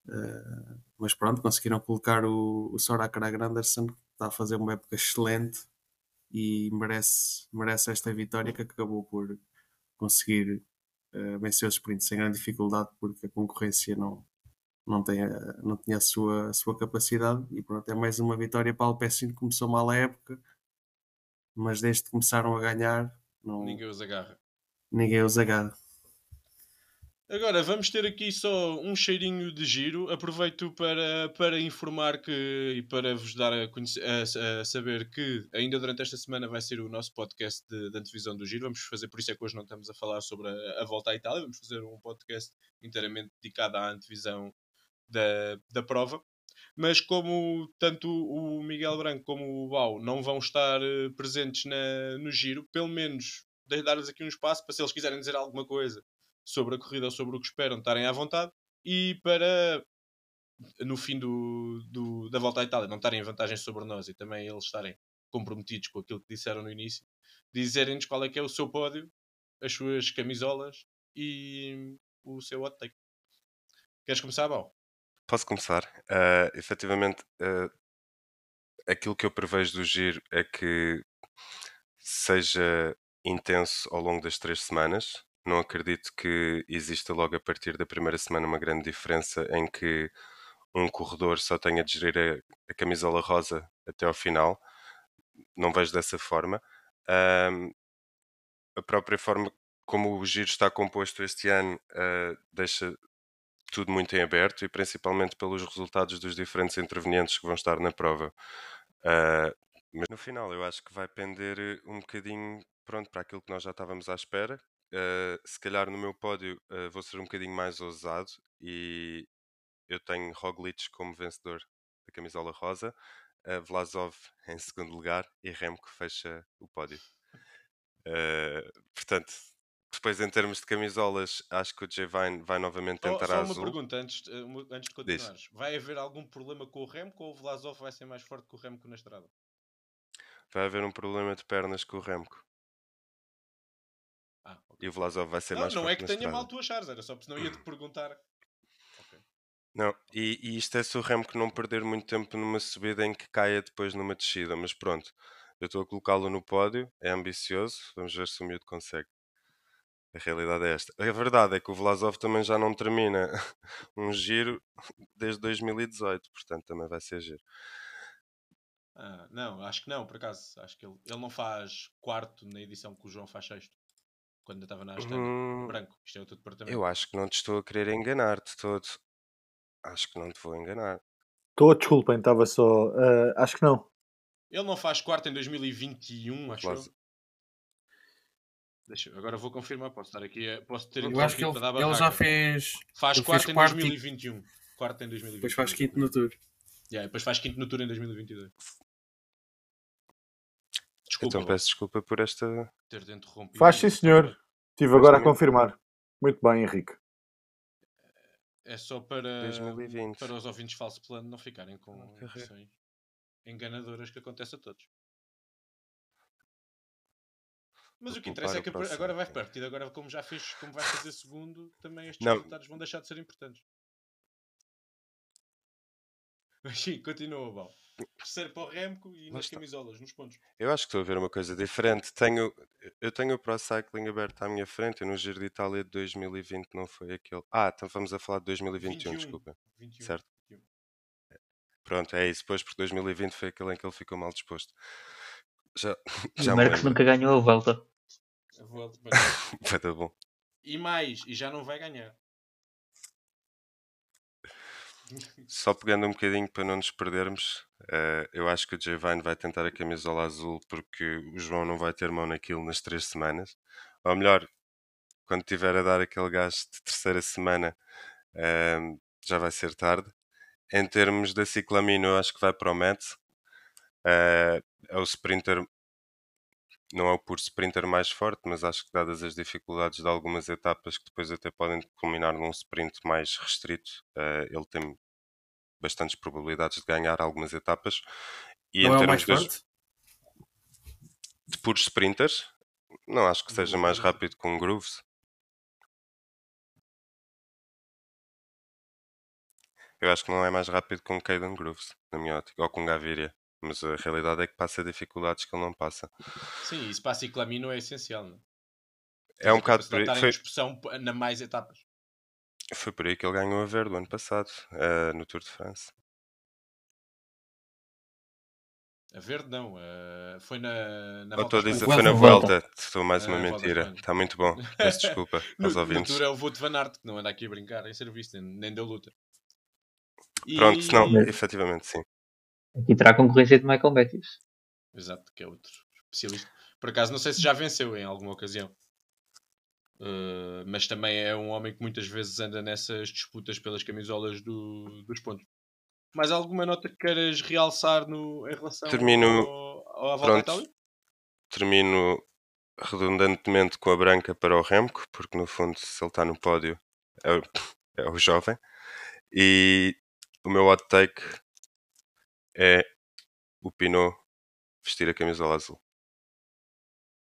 Uh, mas pronto, conseguiram colocar o, o Sora Anderson, que está a fazer uma época excelente e merece, merece esta vitória que acabou por conseguir uh, vencer os sprints sem grande dificuldade porque a concorrência não, não, tem não tinha a sua, a sua capacidade e pronto, é mais uma vitória para o Alpecin que começou mal a época mas desde que começaram a ganhar não, ninguém os agarra ninguém agarra Agora vamos ter aqui só um cheirinho de giro. Aproveito para, para informar que e para vos dar a, conhecer, a, a saber que ainda durante esta semana vai ser o nosso podcast de, de antevisão do giro. Vamos fazer, por isso é que hoje não estamos a falar sobre a, a volta à Itália. Vamos fazer um podcast inteiramente dedicado à antevisão da, da prova. Mas como tanto o Miguel Branco como o Bau não vão estar eh, presentes na, no giro, pelo menos dar-lhes aqui um espaço para se eles quiserem dizer alguma coisa sobre a corrida ou sobre o que esperam estarem à vontade e para no fim do, do, da volta à Itália não estarem em vantagem sobre nós e também eles estarem comprometidos com aquilo que disseram no início, dizerem-nos qual é que é o seu pódio, as suas camisolas e o seu hot take. Queres começar, Bal? Posso começar. Uh, efetivamente, uh, aquilo que eu prevejo do giro é que seja intenso ao longo das três semanas. Não acredito que exista logo a partir da primeira semana uma grande diferença em que um corredor só tenha de gerir a, a camisola rosa até ao final. Não vejo dessa forma. Um, a própria forma como o giro está composto este ano uh, deixa tudo muito em aberto e principalmente pelos resultados dos diferentes intervenientes que vão estar na prova. Uh, mas no final eu acho que vai pender um bocadinho pronto para aquilo que nós já estávamos à espera, Uh, se calhar no meu pódio uh, vou ser um bocadinho mais ousado e eu tenho Roglic como vencedor da camisola rosa, uh, Vlasov <laughs> em segundo lugar e Remco fecha o pódio. portanto, depois em termos de camisolas, acho que o J Vine vai novamente tentar oh, só a azul. uma pergunta antes, antes de continuares. Diz. Vai haver algum problema com o Remco ou o Vlasov vai ser mais forte que o Remco na estrada? Vai haver um problema de pernas com o Remco. E o Vlasov vai ser não, mais Não é que tenha mal tu achares, era só porque senão ia-te <clears throat> perguntar. Okay. Não, e, e, isto é se o que não perder muito tempo numa subida em que caia depois numa descida, mas pronto, eu estou a colocá-lo no pódio, é ambicioso, vamos ver se o miúdo consegue. A realidade é esta. A verdade é que o Vlasov também já não termina <laughs> um giro desde 2018, portanto também vai ser giro. Ah, não, acho que não, por acaso. Acho que ele, ele não faz quarto na edição que o João faz sexto quando estava na Astana. Hum, Branco, isto é o teu departamento. Eu acho que não te estou a querer enganar de todo. Acho que não te vou enganar. Estou, desculpem, estava só. Uh, acho que não. Ele não faz quarto em 2021, acho eu. Deixa, agora vou confirmar, posso estar aqui. Posso ter eu acho que ele, ele já fez. Faz quarto em quarto 2021. Quarto em 2021. Depois faz quinto no Tour. Yeah, depois faz quinto no Tour em 2022. Desculpa, então peço desculpa por esta. Ter interrompido. Faz sim, senhor. Estive agora a confirmar. Muito bem, Henrique. É só para, 2020. para os ouvintes falso plano não ficarem com impressões enganadoras que acontece a todos. Mas Vou o que interessa é que agora vai partir, agora como já fez, como vai fazer segundo, também estes não. resultados vão deixar de ser importantes. <laughs> Mas sim, continua, Bal. Terceiro para o Remco e nas está. camisolas, nos pontos. Eu acho que estou a ver uma coisa diferente. Tenho, eu tenho o Pro Cycling aberto à minha frente. Eu no Giro de Itália de 2020 não foi aquele. Ah, então vamos a falar de 2021, 21. desculpa. 21. Certo. 21. Pronto, é isso. Depois, porque 2020 foi aquele em que ele ficou mal disposto. Já, E já o me Merckx nunca ganhou a volta. A volta, Vai <laughs> dar bom. E mais, e já não vai ganhar. Só pegando um bocadinho para não nos perdermos, eh, eu acho que o Javine vai tentar a camisola azul porque o João não vai ter mão naquilo nas três semanas. Ou melhor, quando tiver a dar aquele gás de terceira semana, ehm, já vai ser tarde. Em termos da ciclamino, eu acho que vai para o Mets. Eh, é o sprinter, não é o puro sprinter mais forte, mas acho que dadas as dificuldades de algumas etapas que depois até podem culminar num sprint mais restrito, eh, ele tem bastantes probabilidades de ganhar algumas etapas. E Não em é termos mais das- de puros sprinters, não acho que seja mais Uhum. rápido com o Grooves. Eu acho que não é mais rápido com o Caden Grooves, na minha ótica, ou com o Gaviria. Mas a realidade é que passa dificuldades que ele não passa. Sim, isso para a ciclamino é essencial, não É um A bocado por aí. estar em Foi, na mais etapas. Foi por aí que ele ganhou a verde o ano passado, eh, no Tour de France. A verde não, eh, foi na, na Ou estou a dizer, foi na Volta. volta. Estou mais uma Ah, volta à mentira. Espanha. Está muito bom. Peço <laughs> desculpa No, aos no ouvintes. tour é o Voto Van Aert, que não anda aqui a brincar em serviço, nem, nem deu luta. E- Pronto, não, efetivamente sim. Aqui terá a concorrência de Michael Matthews. Exato, que é outro especialista. Por acaso, não sei se já venceu em alguma ocasião. Uh, mas também é um homem que muitas vezes anda nessas disputas pelas camisolas do- dos pontos. Mais alguma nota que queiras realçar no, em relação Termino- ao, à volta Pronto. Itália? Termino redundantemente com a branca para o Remco, porque no fundo, se ele está no pódio, é o, <laughs> é o jovem. E o meu hot take é o Pinot vestir a camisola azul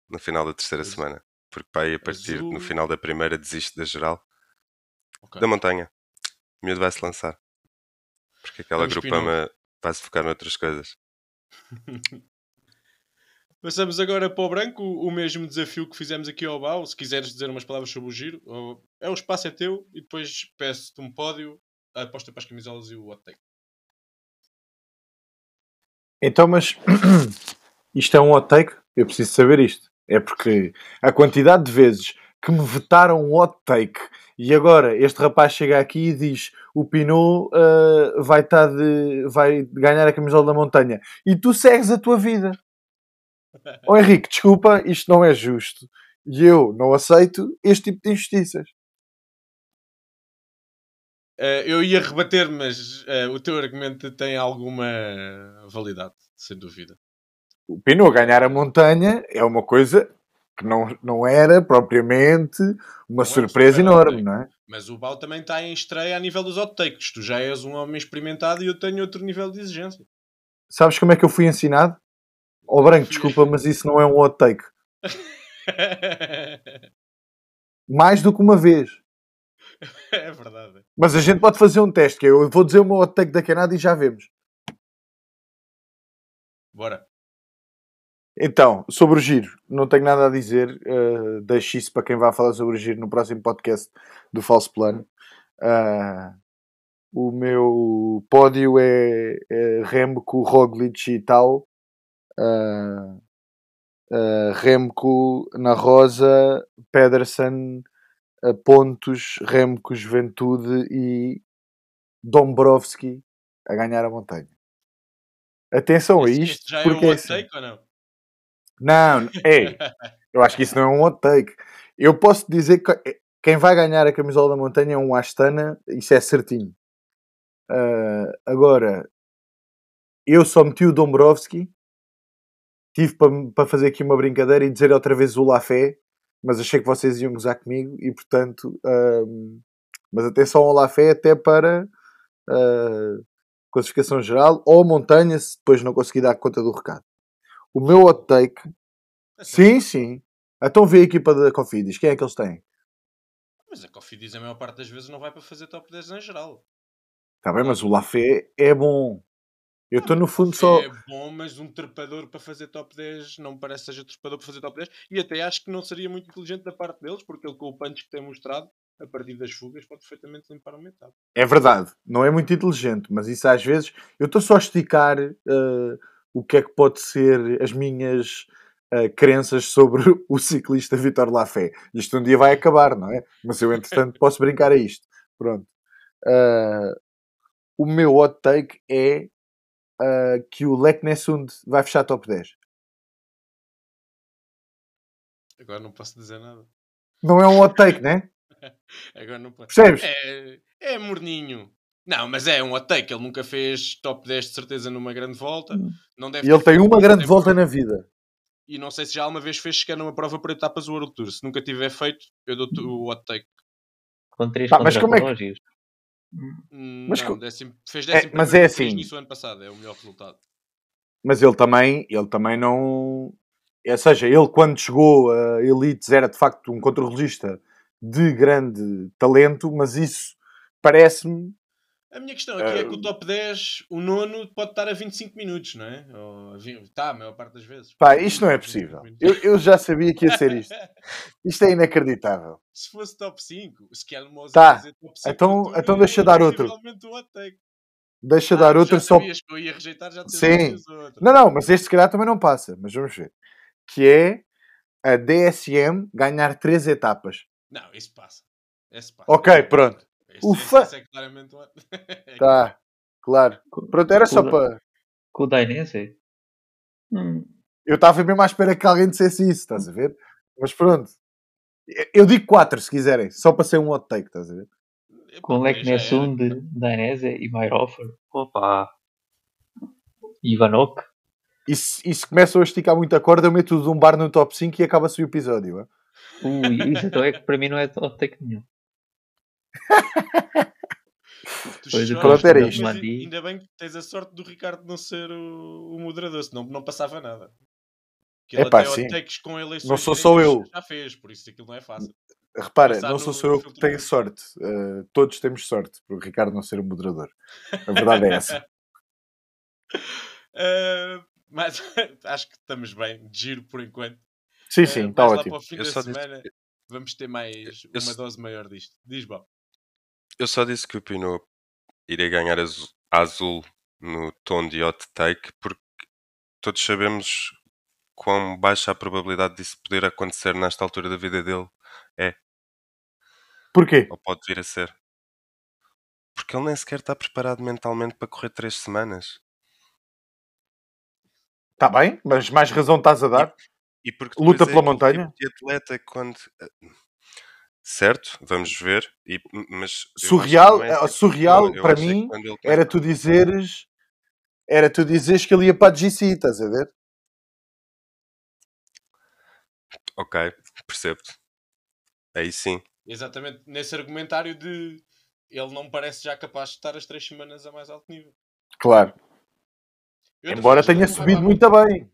no final da terceira semana. Porque aí a partir Azul. no final da primeira desiste da geral. Ok. Da montanha. O miúdo vai-se lançar. Porque aquela Vamos, grupama vai-se focar noutras coisas. <laughs> Passamos agora para o branco, o mesmo desafio que fizemos aqui ao Bau. Se quiseres dizer umas palavras sobre o giro, é o espaço é teu e depois peço-te um pódio, a aposta para as camisolas e o hot take. Então, mas <clears throat> isto é um hot take? Eu preciso saber isto. É porque a quantidade de vezes que me vetaram um hot take e agora este rapaz chega aqui e diz o Pinot ah, vai, tá de, vai ganhar a camisola da montanha e tu segues a tua vida. <laughs> Oh Henrique, desculpa, isto não é justo. E eu não aceito este tipo de injustiças. Eh, eu ia rebater, mas eh, o teu argumento tem alguma validade, sem dúvida. O Pinot ganhar a montanha é uma coisa que não, não era propriamente uma é um surpresa super enorme, não é? Mas o Bau também está em estreia a nível dos hot takes. Tu já és um homem experimentado e eu tenho outro nível de exigência. Sabes como é que eu fui ensinado? Ó branco, Fui- desculpa, mas isso não é um hot take. <laughs> Mais do que uma vez. é verdade. Mas a gente pode fazer um teste, que é, eu vou dizer o meu hot take da Canada e já vemos. Bora. Então, sobre o giro, não tenho nada a dizer. eh, deixo isso para quem vai falar sobre o giro no próximo podcast do Falso Plano. Ah, o meu pódio é, é Remco, Roglic e tal. Ah, ah, Remco na rosa, Pedersen, Pontos, Remco, Juventude e Dombrovski a ganhar a montanha. Atenção a isto, este já é porque um é hot assim. take ou não? Não, ei, eu acho que isso não é um hot take. Eu posso dizer que quem vai ganhar a camisola da montanha é um Astana, isso é certinho. Ah, agora, eu só meti o Dombrovski, tive para para fazer aqui uma brincadeira e dizer outra vez o Lafé, mas achei que vocês iam gozar comigo e portanto, ahm, mas atenção ao Lafé até para ah, classificação geral ou montanha, se depois não conseguir dar conta do recado. O meu hot take Sim, sim. Então vê a equipa da Cofidis. Quem é que eles têm? Mas a Coffee diz a maior parte das vezes não vai para fazer top 10 em geral. Está bem, mas o Lafé é bom. Eu estou no fundo só. É bom, mas um trepador para fazer top 10 não me parece que seja trepador para fazer top 10. E até acho que não seria muito inteligente da parte deles, porque ele com o punch que tem mostrado, a partir das fugas, pode perfeitamente limpar uma etapa. É verdade, não é muito inteligente, mas isso às vezes. Eu estou só a esticar uh, o que é que pode ser as minhas uh, crenças sobre <laughs> o ciclista Vitor Lafé. Isto um dia vai acabar, não é? Mas eu, entretanto, posso brincar a isto. Pronto. Uh, o meu hot take é uh, que o Lek Nessund vai fechar top 10. Agora não posso dizer nada. Não é um hot take, né? <laughs> Agora não posso. Percebes? É, é morninho. Não, mas é um hot take. Ele nunca fez top 10 de certeza numa grande volta. Não deve E ele tem uma grande volta na vida. E não sei se já alguma vez fez sequer numa prova por etapas o World Tour. Se nunca tiver feito, eu dou-te o hot take. Com três Pá, mas como é que-. Hum, Mas não, décimo- fez É, décimo mas é e fez assim. nisso o ano passado. É o melhor resultado. Mas ele também, ele também não. Ou seja, ele quando chegou a Elites era de facto um controlista de grande talento, mas isso parece-me. A minha questão aqui é Ah, que o top 10, o nono, pode estar a 25 minutos, não é? Ou a 20, a maior parte das vezes. Pá, isto não é 25 possível. Eu, eu já sabia que ia ser isto. Isto é inacreditável. <laughs> Se fosse top 5, se quer uma Tá, dizer top 5 então- Tour, então é deixa dar outro. Deixa Ah, dar outro só. eu ia rejeitar, já Sim. outro. Não, não, mas este se calhar também não passa, mas vamos ver. Que é a DSM ganhar três etapas. Não, isso passa. Esse passa. Ok, pronto. Esse é claramente um hot <laughs> Tá, claro. Pronto, era só para. Com o Dainese? Hum, Eu estava mesmo à espera que alguém dissesse isso, estás a ver? Mas pronto. Eu digo quatro se quiserem, só para ser um hot take, estás a ver? com já era. Leknesund, Dainese e Meyerhofer. Opa! Ivanok. E se, e se começam a esticar muito a corda, eu meto o de um bar no top 5 e acaba-se o episódio. é? Ui, isso então é que para mim não é hot take nenhum. Pois, choras, pronto, mas Ainda bem que tens a sorte do Ricardo não ser o, o moderador, senão não passava nada. Que ele Epá, até sim. takes com eleições Não sou só eu. Já fez, por isso aquilo não é fácil. Repara, Passar não sou só eu que tenho sorte. Uh, todos temos sorte por o Ricardo não ser o moderador. A verdade é essa. Ah, <laughs> mas <laughs> acho que estamos bem, de giro por enquanto. Sim, Ah, sim, está lá ótimo. para o fim Eu da só disse- semana vamos ter mais Eu uma só- dose maior disto. Diz, Bob. Eu só disse que o Pinot iria ganhar azul, azul no tom de hot take porque todos sabemos quão baixa a probabilidade disso poder acontecer nesta altura da vida dele Porquê? ou pode vir a ser. Porque ele nem sequer está preparado mentalmente para correr três semanas. Está Tá bem, mas mais razão estás a dar. E porque Luta é pela aquele montanha? tipo de atleta quando. Certo, vamos ver. E, mas Surreal, não é eh, assim. surreal Eu- eu para é mim era tu dizeres era tu dizeres que ele ia para a GC, estás a ver? Ok, percebo-te. Aí sim. Exatamente nesse argumentário de ele não parece já capaz de estar as três semanas a mais alto nível. Claro. Eu Embora tenha subido muito bem.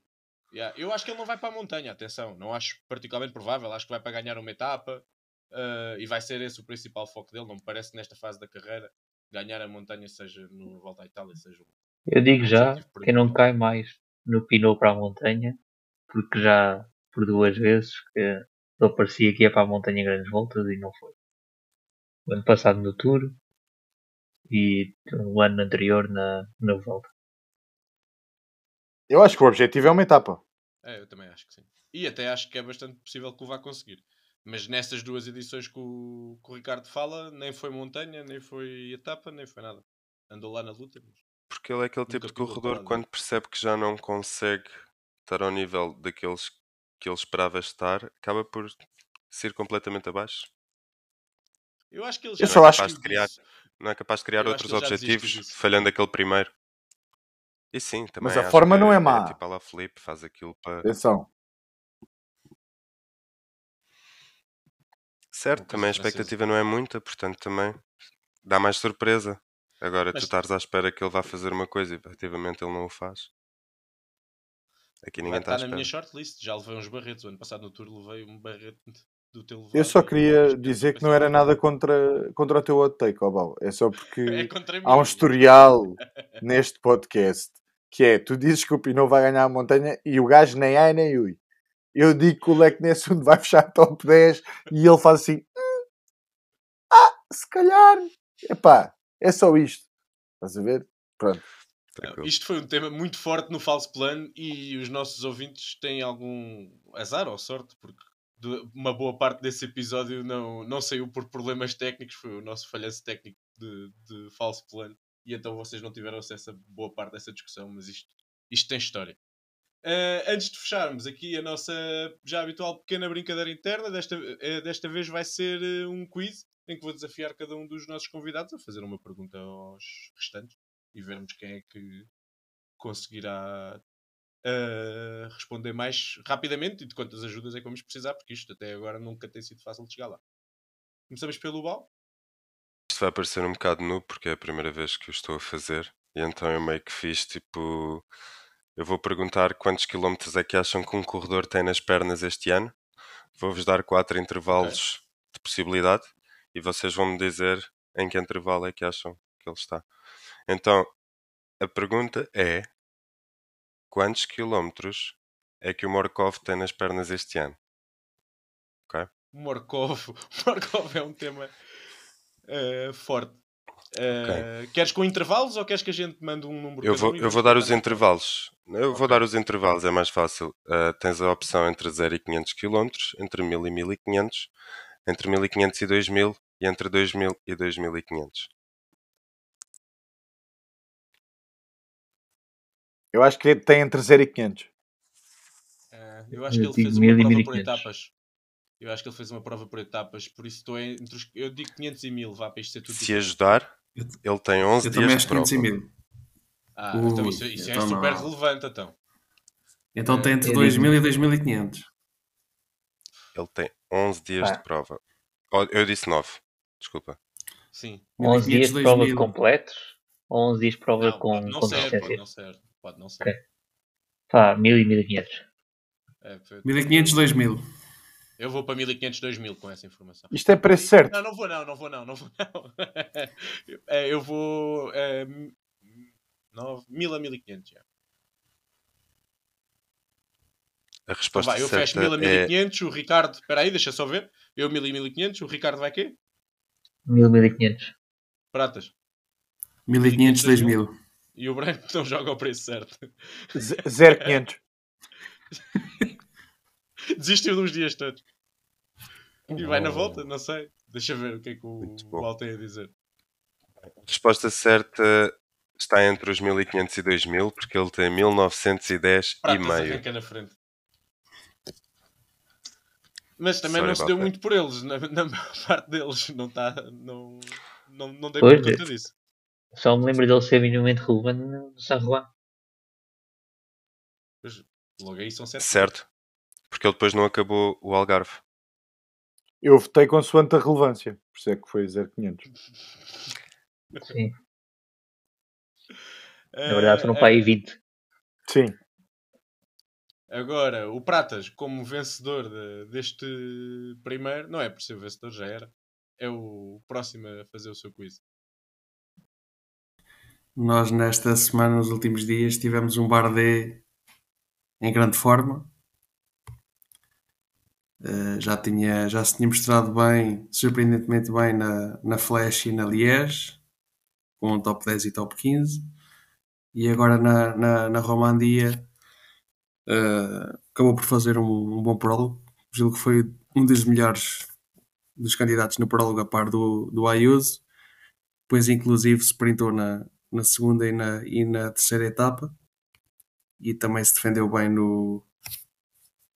Yeah, Eu acho que ele não vai para a montanha, atenção. Não acho particularmente provável. Acho que vai para ganhar uma etapa eh, e vai ser esse o principal foco dele. Não me parece que nesta fase da carreira ganhar a montanha, seja no Volta à Itália, seja um Eu digo já, objetivo quem não cai mais no Pinot para a montanha, porque já por duas vezes que ele parecia que ia para a montanha em grandes voltas e não foi. O ano passado no Tour e o ano anterior na, na volta. Eu acho que o objetivo é uma etapa. É, eu também acho que sim. E até acho que é bastante possível que o vá conseguir. Mas nessas duas edições que o, que o Ricardo fala, nem foi montanha, nem foi etapa, nem foi nada. Andou lá na luta. Mas... Porque ele é aquele tipo de a corredor falar quando percebe que já não consegue estar ao nível daqueles que ele esperava estar, acaba por ser completamente abaixo. Eu acho que ele já só acho desistiu que criar-. Não é capaz de criar Eu outros objetivos falhando aquele primeiro. E sim, também a acho forma que não é má. tipo a la Felipe, faz aquilo para. Atenção. Certo, também a expectativa não é muita, portanto também dá mais surpresa. Agora Mas- tu estás à espera que ele vá fazer uma coisa e efetivamente ele não o faz. Aqui ninguém está à estar na minha shortlist. Já levei uns barretos. O ano passado no Tour levei um barrete do teu Eu só queria dizer que não era nada contra, contra o teu hot take, Obal. É só <laughs> É porque mim. há um historial <laughs> neste podcast que é: tu dizes que o Pinot vai ganhar a montanha e o gajo nem ai nem ui. Eu digo que o Lec Nessun <laughs> vai fechar top 10 e ele faz assim: "Hum, ah, se calhar. Epá, é só isto. Estás a ver? Pronto. Tranquilo. Isto foi um tema muito forte no falso plano e os nossos ouvintes têm algum azar ou sorte, porque uma boa parte desse episódio não, não saiu por problemas técnicos, foi o nosso falhanço técnico de, de falso plano, e então vocês não tiveram acesso a boa parte dessa discussão, mas isto, isto tem história. Ah, antes de fecharmos aqui a nossa já habitual pequena brincadeira interna, desta, eh, desta vez vai ser eh, um quiz em que vou desafiar cada um dos nossos convidados a fazer uma pergunta aos restantes e vermos quem é que conseguirá responder mais rapidamente e de quantas ajudas é que vamos precisar, porque isto até agora nunca tem sido fácil de chegar lá. Começamos pelo Bal. Isto vai parecer um bocado nu porque é a primeira vez que o estou a fazer. E então eu meio que fiz tipo. Eu vou perguntar quantos quilómetros é que acham que um corredor tem nas pernas este ano. Vou-vos dar quatro intervalos de possibilidade e vocês vão me dizer em que intervalo é que acham que ele está. Então, a pergunta é: quantos quilómetros é que o Morkov tem nas pernas este ano? Morkov. <laughs> Morkov é um tema ah, forte. Ah, Queres com intervalos ou queres que a gente mande um número Eu vou, um eu vou dar os intervalos. Eu vou Ok. dar os intervalos, é mais fácil. Ah, tens a opção entre 0 e 500 km, entre 1000 e 1500, entre 1500 e 2000 e entre 2000 e 2500. Eu acho que tem entre 0 e 500. Ah, eu acho que ele fez uma 1000 prova por 1500. etapas. Eu acho que ele fez uma prova por etapas, por isso estou entre os... Eu digo 500 e 1000, vá para isto ser tudo Se ajudar, ele tem 11 Eu também dias acho de prova. 500 e mil. Ah, então Ui, isso, isso então é super não. relevante, então. Então tem entre Eu 2000 digo- e 2500. Ele tem 11 dias Pá. de prova. Eu disse 9. Desculpa. Sim. 11 dias de prova 2000. completos ou 11 dias de prova Não, com não ser, pode não ser. Pode não ser. Ok. Pá, 1000 e 1500. É, foi- 1500, 2000. Eu vou para 1500, 2000 com essa informação. Isto é preço certo. Não, não vou não, não vou não, não vou não. <laughs> É, eu vou... É, 9, 1000 a 1500, já. A Então resposta vai, eu certa fecho 1000 a é 1500, o Ricardo... Espera aí, deixa só ver. Eu 1000 e 1500, o Ricardo vai quê? 1000, 1500. Pratas. 1500, 2000. E o branco <laughs> não joga o preço certo. 0 500. <laughs> Desistiu de uns dias todos. E vai na volta? Não sei. Deixa ver o que é que o. Val tem a dizer. A resposta certa está entre os 1500 e 2000 porque ele tem 1910 e Pratas meio. arranca na frente. Mas também Sorry não se deu that. muito por eles. Na, na maior parte deles não está. Não, não, não dei Pois, muito conta é. disso. Só me lembro dele ser minimamente relevante no San Juan. Pois, logo aí são sete. Certo? Porque ele depois não acabou o Algarve. Eu votei consoante a relevância. Por isso é que foi 0 500. Sim. Eh, Na verdade foram para aí 20. Sim. Agora, o Pratas, como vencedor de- deste primeiro, não é por ser vencedor, já era. É o próximo a fazer o seu quiz. Nós, nesta semana, nos últimos dias, tivemos um Bardet em grande forma. Eh, já, tinha, já se tinha mostrado bem, surpreendentemente bem, na, na Flash e na Liège, com um top 10 e top 15. E agora na, na, na Romandia eh, acabou por fazer um, um bom prólogo. Julgo que foi um dos melhores dos candidatos no prólogo a par do, do Ayuso. Depois, inclusive, sprintou na, na segunda e na, e na terceira etapa e também se defendeu bem no,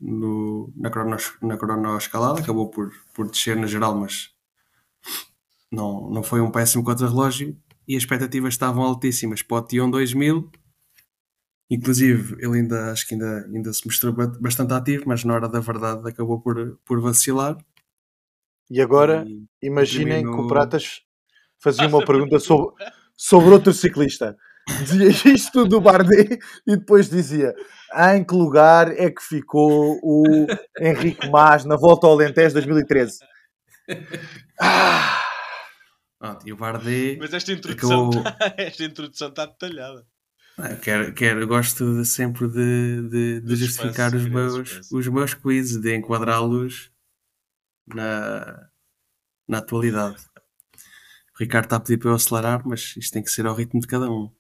no, na, cronos, na cronoescalada, acabou por, por descer na geral, mas não, não foi um péssimo contra-relógio e as expectativas estavam altíssimas. Para o Tion 2000 inclusive ele ainda acho que ainda, ainda se mostrou ba- bastante ativo, mas na hora da verdade acabou por, por vacilar. E agora, E- imaginem que o terminou- Pratas fazia Passa uma pergunta sobre, sobre outro ciclista. Dizia isto do Bardet e depois dizia: em que lugar é que ficou o Henrique Mas na volta ao Alentejo 2013? Ah, Pronto, e o Bardet. Mas esta introdução, Acabou- tá- <laughs> esta introdução está detalhada. Ah, eu quero, quero, eu gosto de- sempre de, de, de justificar suspense, os meus, suspense. os meus quizzes, de enquadrá-los na, na atualidade. O Ricardo está a pedir para eu acelerar, mas isto tem que ser ao ritmo de cada um.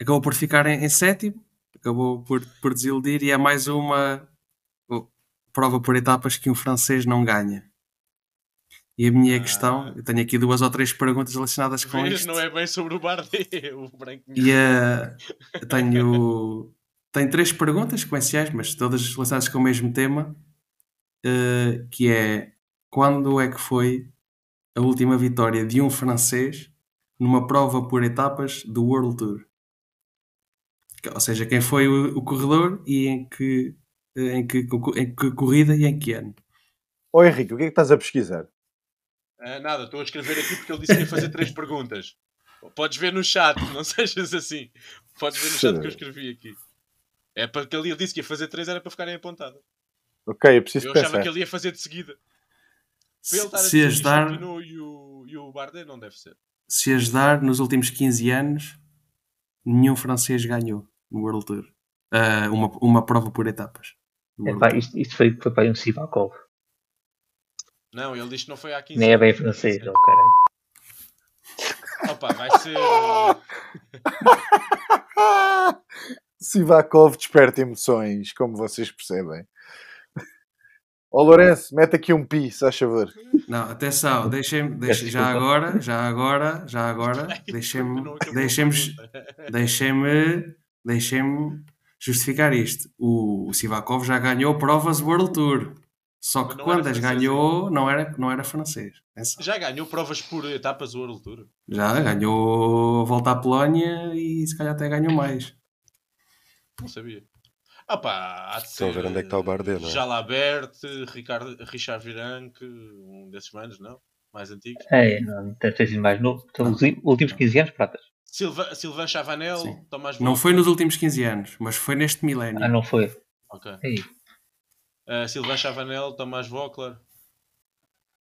Acabou por ficar em, em sétimo, acabou por, por desiludir e é mais uma prova por etapas que um francês não ganha. E a minha Ah. questão, eu tenho aqui duas ou três perguntas relacionadas com Vês, isto. não é bem sobre o Bardet, <laughs> o branco. E eh, tenho, tenho três perguntas sequenciais, mas todas relacionadas com o mesmo tema, eh, que é quando é que foi a última vitória de um francês numa prova por etapas do World Tour? Que- Ou seja, quem foi o, o corredor e em que, em, que, em que corrida e em que ano? Ó Henrique, o que é que estás a pesquisar? Ah, nada, estou a escrever aqui porque ele disse que ia fazer três perguntas. Podes ver no chat, não <laughs> sejas assim. Podes ver no chat que eu escrevi aqui. É porque ele disse que ia fazer três, era para ficarem apontadas. Ok, eu preciso Eu achava pensar. que ele ia fazer de seguida. Para ele estar a Se ajudar, e o, e o Bardet, não deve ser. se ajudar, nos últimos 15 anos, nenhum francês ganhou no World Tour. Ah, uma, uma prova por etapas. Epá, isto, isto foi, foi para aí um Sivakov. Não, ele disse que não foi há 15 Nem é bem francês, oh caralho. <laughs> Opa, vai ser. <laughs> Sivakov desperta emoções, como vocês percebem. Ó Lourenço, mete aqui um pi, se faz favor. Não, atenção, deixem-me, deixem, já agora, já agora, já agora, <laughs> Não deixem-me, deixem-me, deixem-me, deixem-me justificar isto. O, o Sivakov já ganhou provas World Tour, só que não quando as ganhou não era, não era francês. Atenção. Já ganhou provas por etapas World Tour. Já ganhou a volta à Polónia e se calhar até ganhou mais. Não sabia. Ah pá, há de Estão a ser, ver onde é que está o Bardet, não é? Jalabert, Ricardo, Richard Viranque, um desses manos, não? Mais antigos. É, não, deve ter sido mais novo. Então, os últimos 15 anos, pratas. Silva, Sylvain Chavanel, Sim. Tomás Não foi nos últimos 15 anos, mas foi neste milénio. Ah, não foi. Ok. Uh, Sylvain Chavanel, Tomás Vockler.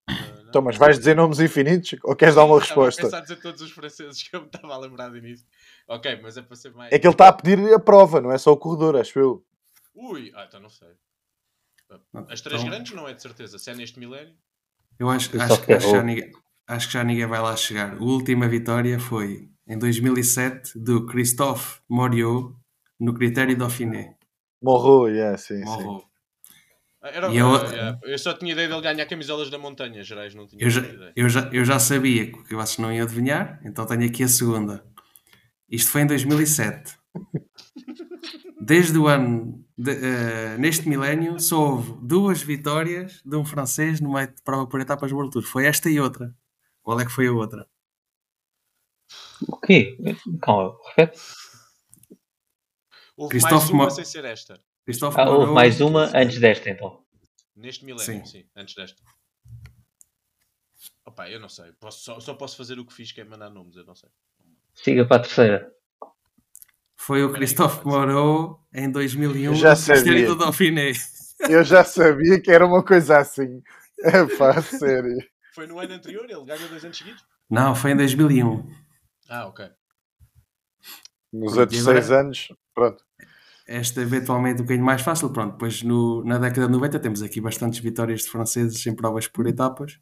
Uh, mas vais dizer nomes infinitos ou queres dar uma Estava a resposta? dizer todos os franceses que eu me estava a lembrar de início. Ok, mas é para ser mais. É que ele está a pedir a prova, não é só o corredor, acho eu. Ui, ah, então não sei. As três Então, grandes não é de certeza. Se é neste milénio. Eu acho, acho, só que- acho que ninguém, acho que já ninguém vai lá chegar. A última vitória foi em 2007 do Christophe Moriot no critério Dauphiné. Morrou, yeah, sim, sim. Morrou. Ah, Era, E eu- yeah, eu só tinha ideia dele ganhar camisolas da montanha, gerais, não tinha Eu já, ideia. eu, já, eu já sabia que vocês não iam adivinhar, então tenho aqui a segunda. Isto foi em 2007. <laughs> Desde o ano, de- eh, neste milénio, só houve duas vitórias de um francês no meio de prova por etapas World Tour. Foi esta e outra. Qual é que foi a outra? o quê? Calma, repete. Houve Christophe mais uma Mo- sem ser esta. Christophe Ah, houve mais uma antes desta, então. Neste milénio, Sim. sim. antes desta. Opa, eu não sei. Posso- só, só posso fazer o que fiz, que é mandar nomes, eu não sei. Siga para a terceira. Foi o Christophe Moreau em 2001 Já no Critério sabia. do Dauphiné. Eu já sabia que era uma coisa assim. É pá, <laughs> sério. Foi no ano anterior, ele ganhou dois anos seguidos? Não, foi em 2001. Ah, ok. Nos outros agora- seis anos, pronto. Esta eventualmente um bocadinho mais fácil. Pronto, depois no, na década de 90 temos aqui bastantes vitórias de franceses em provas por etapas.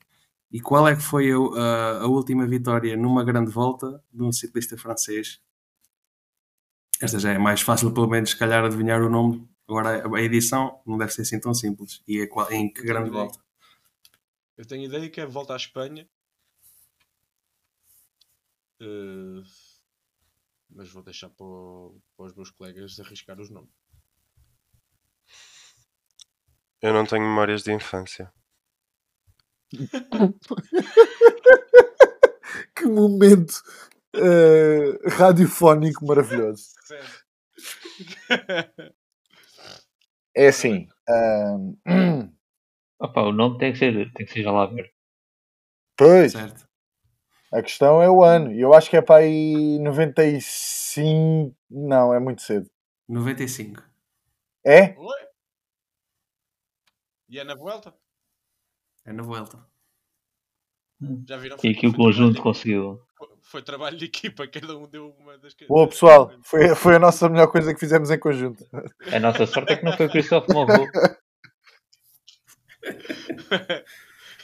E qual é que foi a, a- a última vitória numa grande volta de um ciclista francês? Esta já é mais fácil, pelo menos, se calhar, adivinhar o nome. Agora, a- edição não deve ser assim tão simples. E é qual- em que tenho grande volta? Eu tenho ideia que é volta à Espanha. Eh, mas vou deixar para, o- para os meus colegas arriscar os nomes. Eu não tenho memórias de infância. <laughs> Que momento eh, radiofónico maravilhoso. <laughs> É assim. ahm, <clears throat> Opa, o nome tem que ser, tem que ser já lá ver. pois, Certo? a questão é o ano. E eu acho que é para aí 95. Não, é muito cedo. 95. É? Oi? E é na volta? É na volta. Já viram? E aqui o conjunto conseguiu. foi trabalho de equipa, cada um deu uma das Boa, pessoal. Foi, foi a nossa melhor coisa que fizemos em conjunto. A nossa sorte é que não foi o Christophe Morro. <laughs>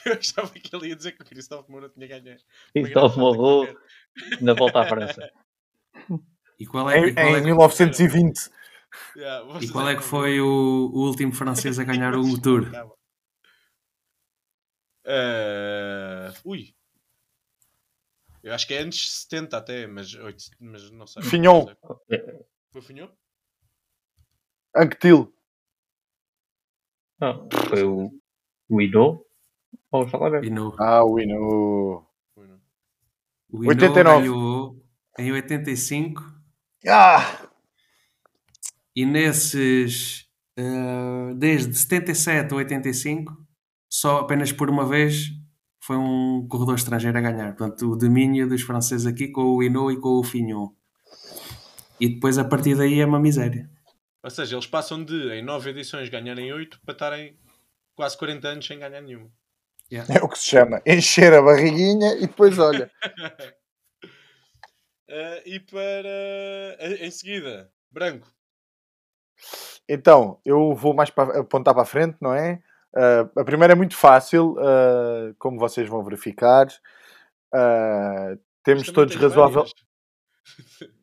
Eu achava que ele ia dizer que o Cristóvão Moura tinha ganho. Christophe Morro <laughs> na volta à França. E qual é, Em, e qual é em que- 1920. e qual é que foi o, o último francês a ganhar o Tour? Eh, ui. Eu acho que é antes 70 até, mas, oito- mas não sei. Sei. Foi Fignon? Anquetil. Ah, foi o, o Ido ou o Jalabert. Hino. Ah, não. O Hino 89. ganhou em 85 Ah! e nesses eh, desde 77 a 85 só apenas por uma vez foi um corredor estrangeiro a ganhar. Portanto, o domínio dos franceses aqui com o Hino e com o Fignon. E depois a partir daí é uma miséria. Ou seja, eles passam de em 9 edições ganharem 8 para estarem quase 40 anos sem ganhar nenhuma. É o que se chama encher a barriguinha e depois olha. <laughs> Eh, e para. eh, Em seguida, branco. Então, eu vou mais para apontar para a frente, não é? Ah, a primeira é muito fácil, ah, como vocês vão verificar. Temos também todos razoável. <laughs>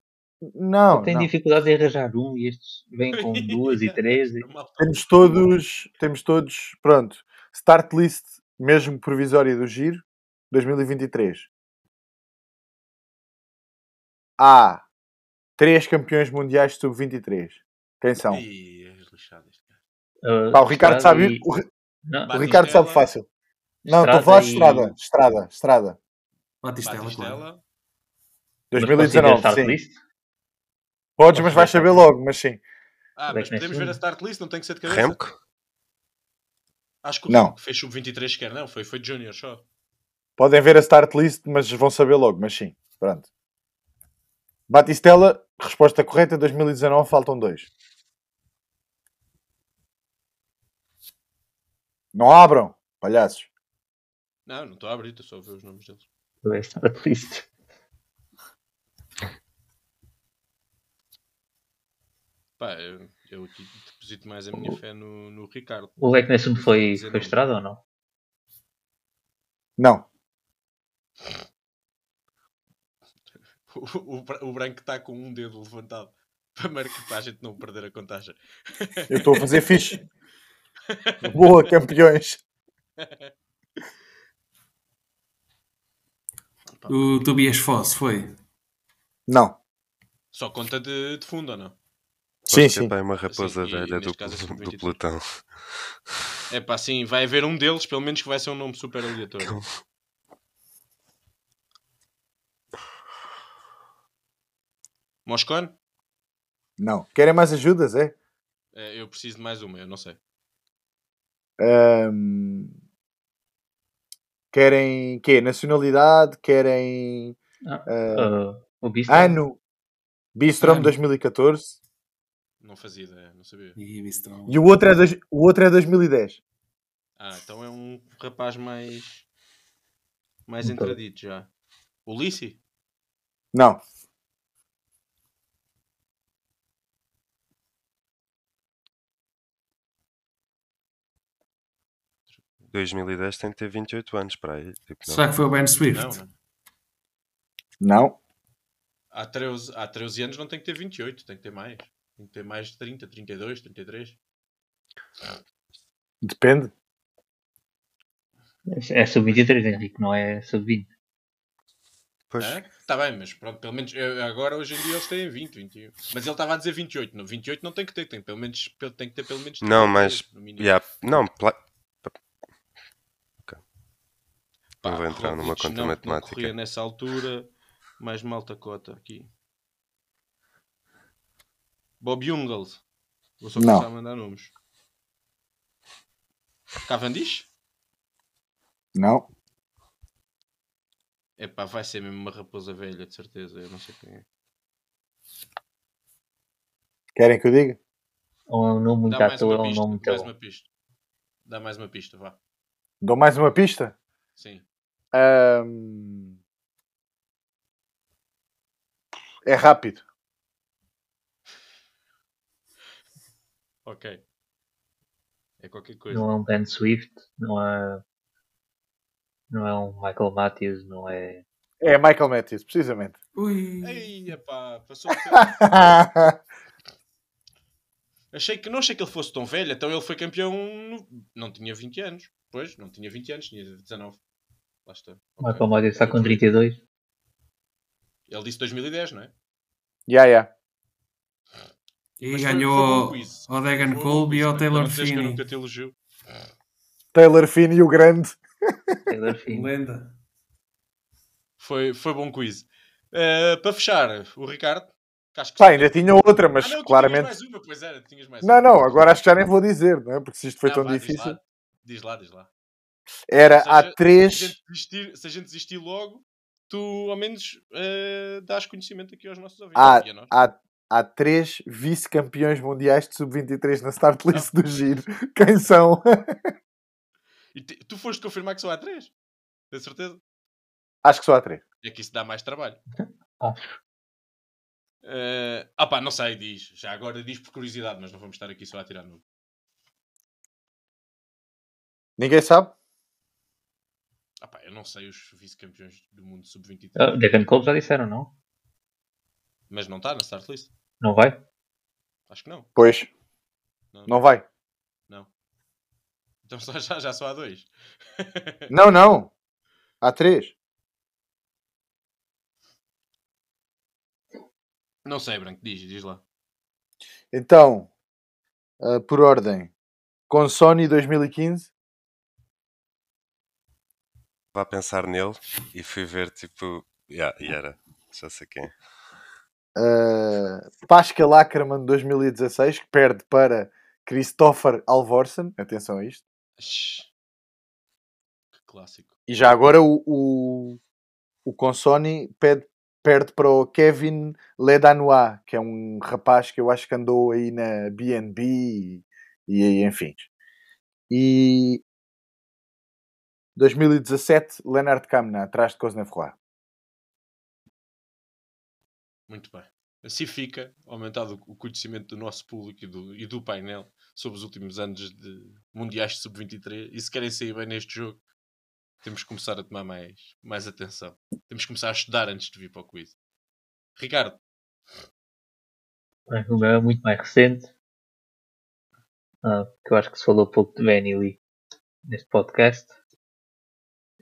Não, Tem dificuldade em arranjar um e estes vêm com <laughs> duas e três. E... Malta. Temos todos, temos todos, pronto. Start list, mesmo provisória do Giro, 2023. Há três campeões mundiais de sub-23. Quem são? Ih. Ah, Pá, o Ricardo sabe, e- o, Não, o. Ricardo sabe fácil. Não, estou a falar de Estrada Estrada, Estrada. Batistela, claro. Batistela. mas 2019, considera sim. Podes, mas vais saber logo, mas sim. Ah, mas podemos ver a start list, não tem que ser de cabeça. Remco? Acho que o Não. Remco fez sub-23 sequer, não. Foi, foi Junior só. Podem ver a start list, mas vão saber logo, mas sim. Pronto. Batistela, resposta correta, 2019, faltam dois. Não abram, palhaços. Não, não estou a abrir, estou só a ver os nomes deles. Não é start list. Pá, eu, eu aqui deposito mais a minha fé no, no Ricardo. O leque nesse mundo foi, foi estrada ou não? Não. <laughs> O, o, o branco está com um dedo levantado <laughs> para, marcar, para a gente não perder a contagem. Eu estou a fazer fixe. Boa, campeões. O Tobias Foss foi. Não. Só conta de, de fundo ou não? Sim, sim. é uma raposa e velha do, é do sub-23. pelotão. É pá, sim, vai haver um deles, pelo menos que vai ser um nome super aleatório. Moscone? Não. Querem mais ajudas, é? É, eu preciso de mais uma, eu não sei. Ahm, Querem quê? Nacionalidade? Querem Ah, ah, ah, o Bista. ano? Bistrom Ano. 2014. Não fazia ideia, não sabia. E. E o outro é, dois- o outro é 2010. Ah, então é um rapaz mais. mais Então. entradito já. O Lissi? Não. Em 2010 tem que ter 28 anos para aí. Tipo, não. Será que foi o Ben Swift? Não, não. Não. Há 13, há 13 anos não tem que ter 28, tem que ter mais. Tem que ter mais de 30, 32, 33. Depende. É sub-23, Henrique, não é sub-20. Pois, Está bem, mas pronto, pelo menos eu- agora hoje em dia eles têm 20, 21. Mas ele estava a dizer 28. No 28 não tem que ter, tem, pelo menos, tem que ter pelo menos. Não, 33, mas- no mínimo. yeah, não, pla- Pá, não vou entrar numa Roglic conta não- matemática. Não corria nessa altura, mais malta cota aqui. Bob Jungels. Vou só Não. começar a mandar nomes. Cavendish? Não. Epá, vai ser mesmo uma raposa velha, de certeza. Eu não sei quem é. Querem que eu diga? Ou é um nome muito Dá à mais toa, uma ou um pista. nome muito Mais bom. uma pista. Dá mais uma pista, vá. Dou mais uma pista. Sim. Ahm, É rápido. Ok. É qualquer coisa. Não é um Ben Swift, não é. Não é um Michael Matthews, não é. É Michael Matthews, precisamente. Ui. Ei, epá, passou. <laughs> Achei que não achei que ele fosse tão velho, então ele foi campeão. no- Não tinha 20 anos. Pois, não tinha 20 anos, tinha 19. Lá está. Ok. Michael Matthews está com 32. Ele disse 2010, não é? yeah, yeah. E Mas foi- foi bom ganhou quiz. o Degan Foi Colby e quiz, o para Taylor Finney. nunca te elogio. Taylor Finney, o grande. Taylor Finney. Lenda. Foi, foi bom quiz. Eh, para fechar, o Ricardo. acho que Pá, já- ainda tinha outra, mas ah, não, claramente. Mais uma, pois era, tinhas mais Não, uma. não, agora acho que já nem vou dizer, não é? Porque se isto foi Não, tão diz difícil. lá, Diz lá, diz lá. Era seja, há Se a, três. desistir, se a gente desistir logo, tu ao menos eh, dás conhecimento aqui aos nossos ouvintes. Há, a nós. há, há três vice-campeões mundiais de sub-23 na start list do Giro. Quem são? <laughs> E tu foste confirmar que só há três? Tens certeza? Acho que só há três. É que isso dá mais trabalho. <laughs> Acho. Ah pá, não sei, diz. Já agora diz por curiosidade, mas não vamos estar aqui só a tirar no. Ninguém sabe? Ah pá, eu não sei os vice-campeões do mundo sub-23. Ah, Devin Cole já disseram, não? Mas não está na start list. Não vai? Acho que não. Pois, Não. não vai. não. Então só, já, já só há dois. <laughs> Não, não. Há três. não sei, Branco, diz, diz lá. Então, ah, por ordem. Com Sony 2015. Vá pensar nele e fui ver tipo. Yeah, e era. Já sei quem. Uh, Pascal Ackermann 2016, que perde para Christopher Alvorsen. Atenção a isto. Que clássico. E já agora o, o, o Consoni pede, perde para o Kevin Ledanois, que é um rapaz que eu acho que andou aí na BNB e, e enfim. E 2017, Leonard Kamna, atrás de Cosnefroy. Muito bem. Assim fica aumentado o conhecimento do nosso público e do, e do painel sobre os últimos anos de Mundiais de Sub-23. E se querem sair bem neste jogo, temos que começar a tomar mais, mais atenção. Temos que começar a estudar antes de vir para o quiz. Ricardo, meu é muito mais recente. Ah, eu acho que se falou pouco de Benny Lee neste podcast.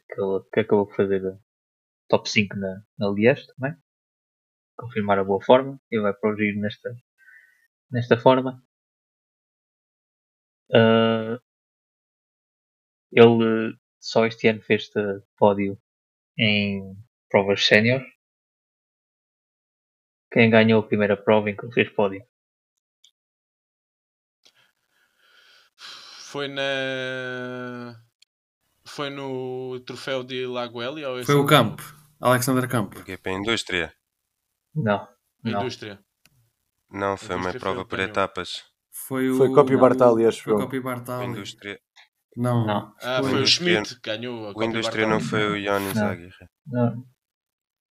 Que, que acabou por fazer a top 5 na, na Liège também. Confirmar a boa forma. E vai para o giro nesta, nesta forma. Ah, ele só este ano fez este pódio em provas sénior. Quem ganhou a primeira prova em que ele fez pódio? foi na. Foi no troféu de Laguelia? Ou esse Foi o não? Campo. Alexander Campo. O GP Indústria. Não. A Não. indústria. Não, foi uma Indústria foi prova que por etapas. Foi o. Foi Copy Bartali, acho Foi eu. Copy Bartali. Indústria, Não. Não. Ah, Foi- foi o Schmidt que ganhou a o Copy Indústria não Bartali. foi o Ionis Não. Aguirre. Não.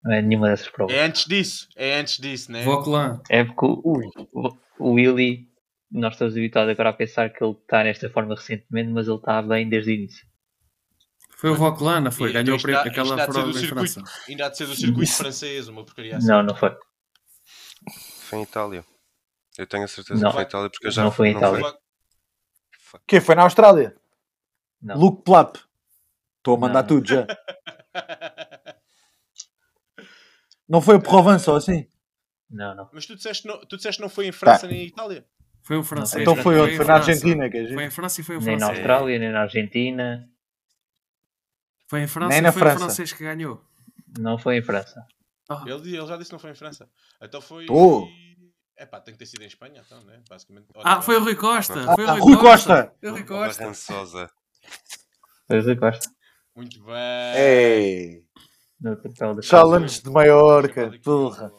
Não é nenhuma dessas provas. É antes disso, é antes disso, né? Vauquelin. É porque o, o, o Willy, nós estamos habituados agora a pensar que ele está nesta forma recentemente, mas ele está bem desde o início. Foi o Vauquelin, não foi? E Ganhou a há- isto aquela ser prova do em circuito. França. Ainda há de ser do circuito francês, uma porcaria assim. Não, não foi. Foi em Itália. Eu tenho a certeza Não. que foi em Itália porque eu já Não foi em Itália. Foi-. Quem foi na Austrália? Não. Luke Plapp. Estou a mandar Não. tudo já. <laughs> Não foi o Provence ou assim? Não, não. Mas tu disseste, não, tu disseste não foi em França nem em Itália? Foi um francês. Então Então foi onde? Foi na. Argentina, que é Foi em gente. França e foi o Nem na francês. Austrália, nem na Argentina. Foi em França Nem na foi França. o francês que ganhou. Não foi em França. Ah, Ele, ele já disse que não foi em França. Então foi. Oh. É pá, tem que ter sido em Espanha, então, né? Basicamente. Ah, foi o Rui Costa. Ah, Foi o ah, Rui, Rui Costa. Costa. Foi o Rui O Costa. Barran Sousa. Foi o Rui Costa. Muito bem. Ei, No troféu da Challenge de Maiorca. Porra.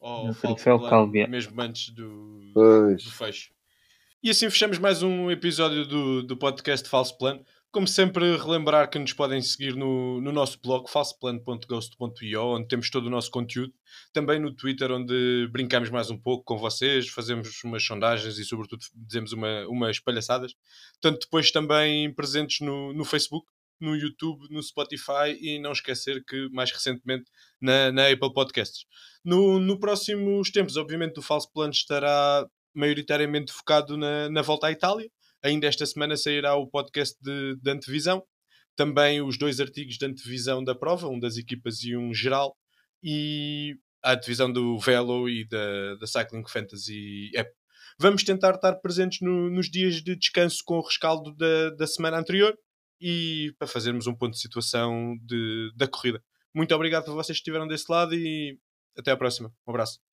ao- ao No plano, Calvia. Mesmo antes do, do fecho. E assim fechamos mais um episódio do, do podcast Falso Plano. Como sempre, relembrar que nos podem seguir no, no nosso blog falsoplano.ghost.io, onde temos todo o nosso conteúdo. Também no Twitter, onde brincamos mais um pouco com vocês, fazemos umas sondagens e, sobretudo, dizemos uma, umas palhaçadas. Tanto depois também presentes no, no Facebook, no YouTube, no Spotify e não esquecer que, mais recentemente, na, na Apple Podcasts. No, no próximos tempos, obviamente, o Falso Plano estará maioritariamente focado na, na volta à Itália Ainda esta semana sairá o podcast de, de antevisão, também os dois artigos de antevisão da prova, um das equipas e um geral, e a antevisão do Velo e da, da Cycling Fantasy App. Vamos tentar estar presentes no, nos dias de descanso com o rescaldo da, da semana anterior e para fazermos um ponto de situação de, da corrida. Muito obrigado por vocês que estiveram desse lado e até à próxima. Um abraço.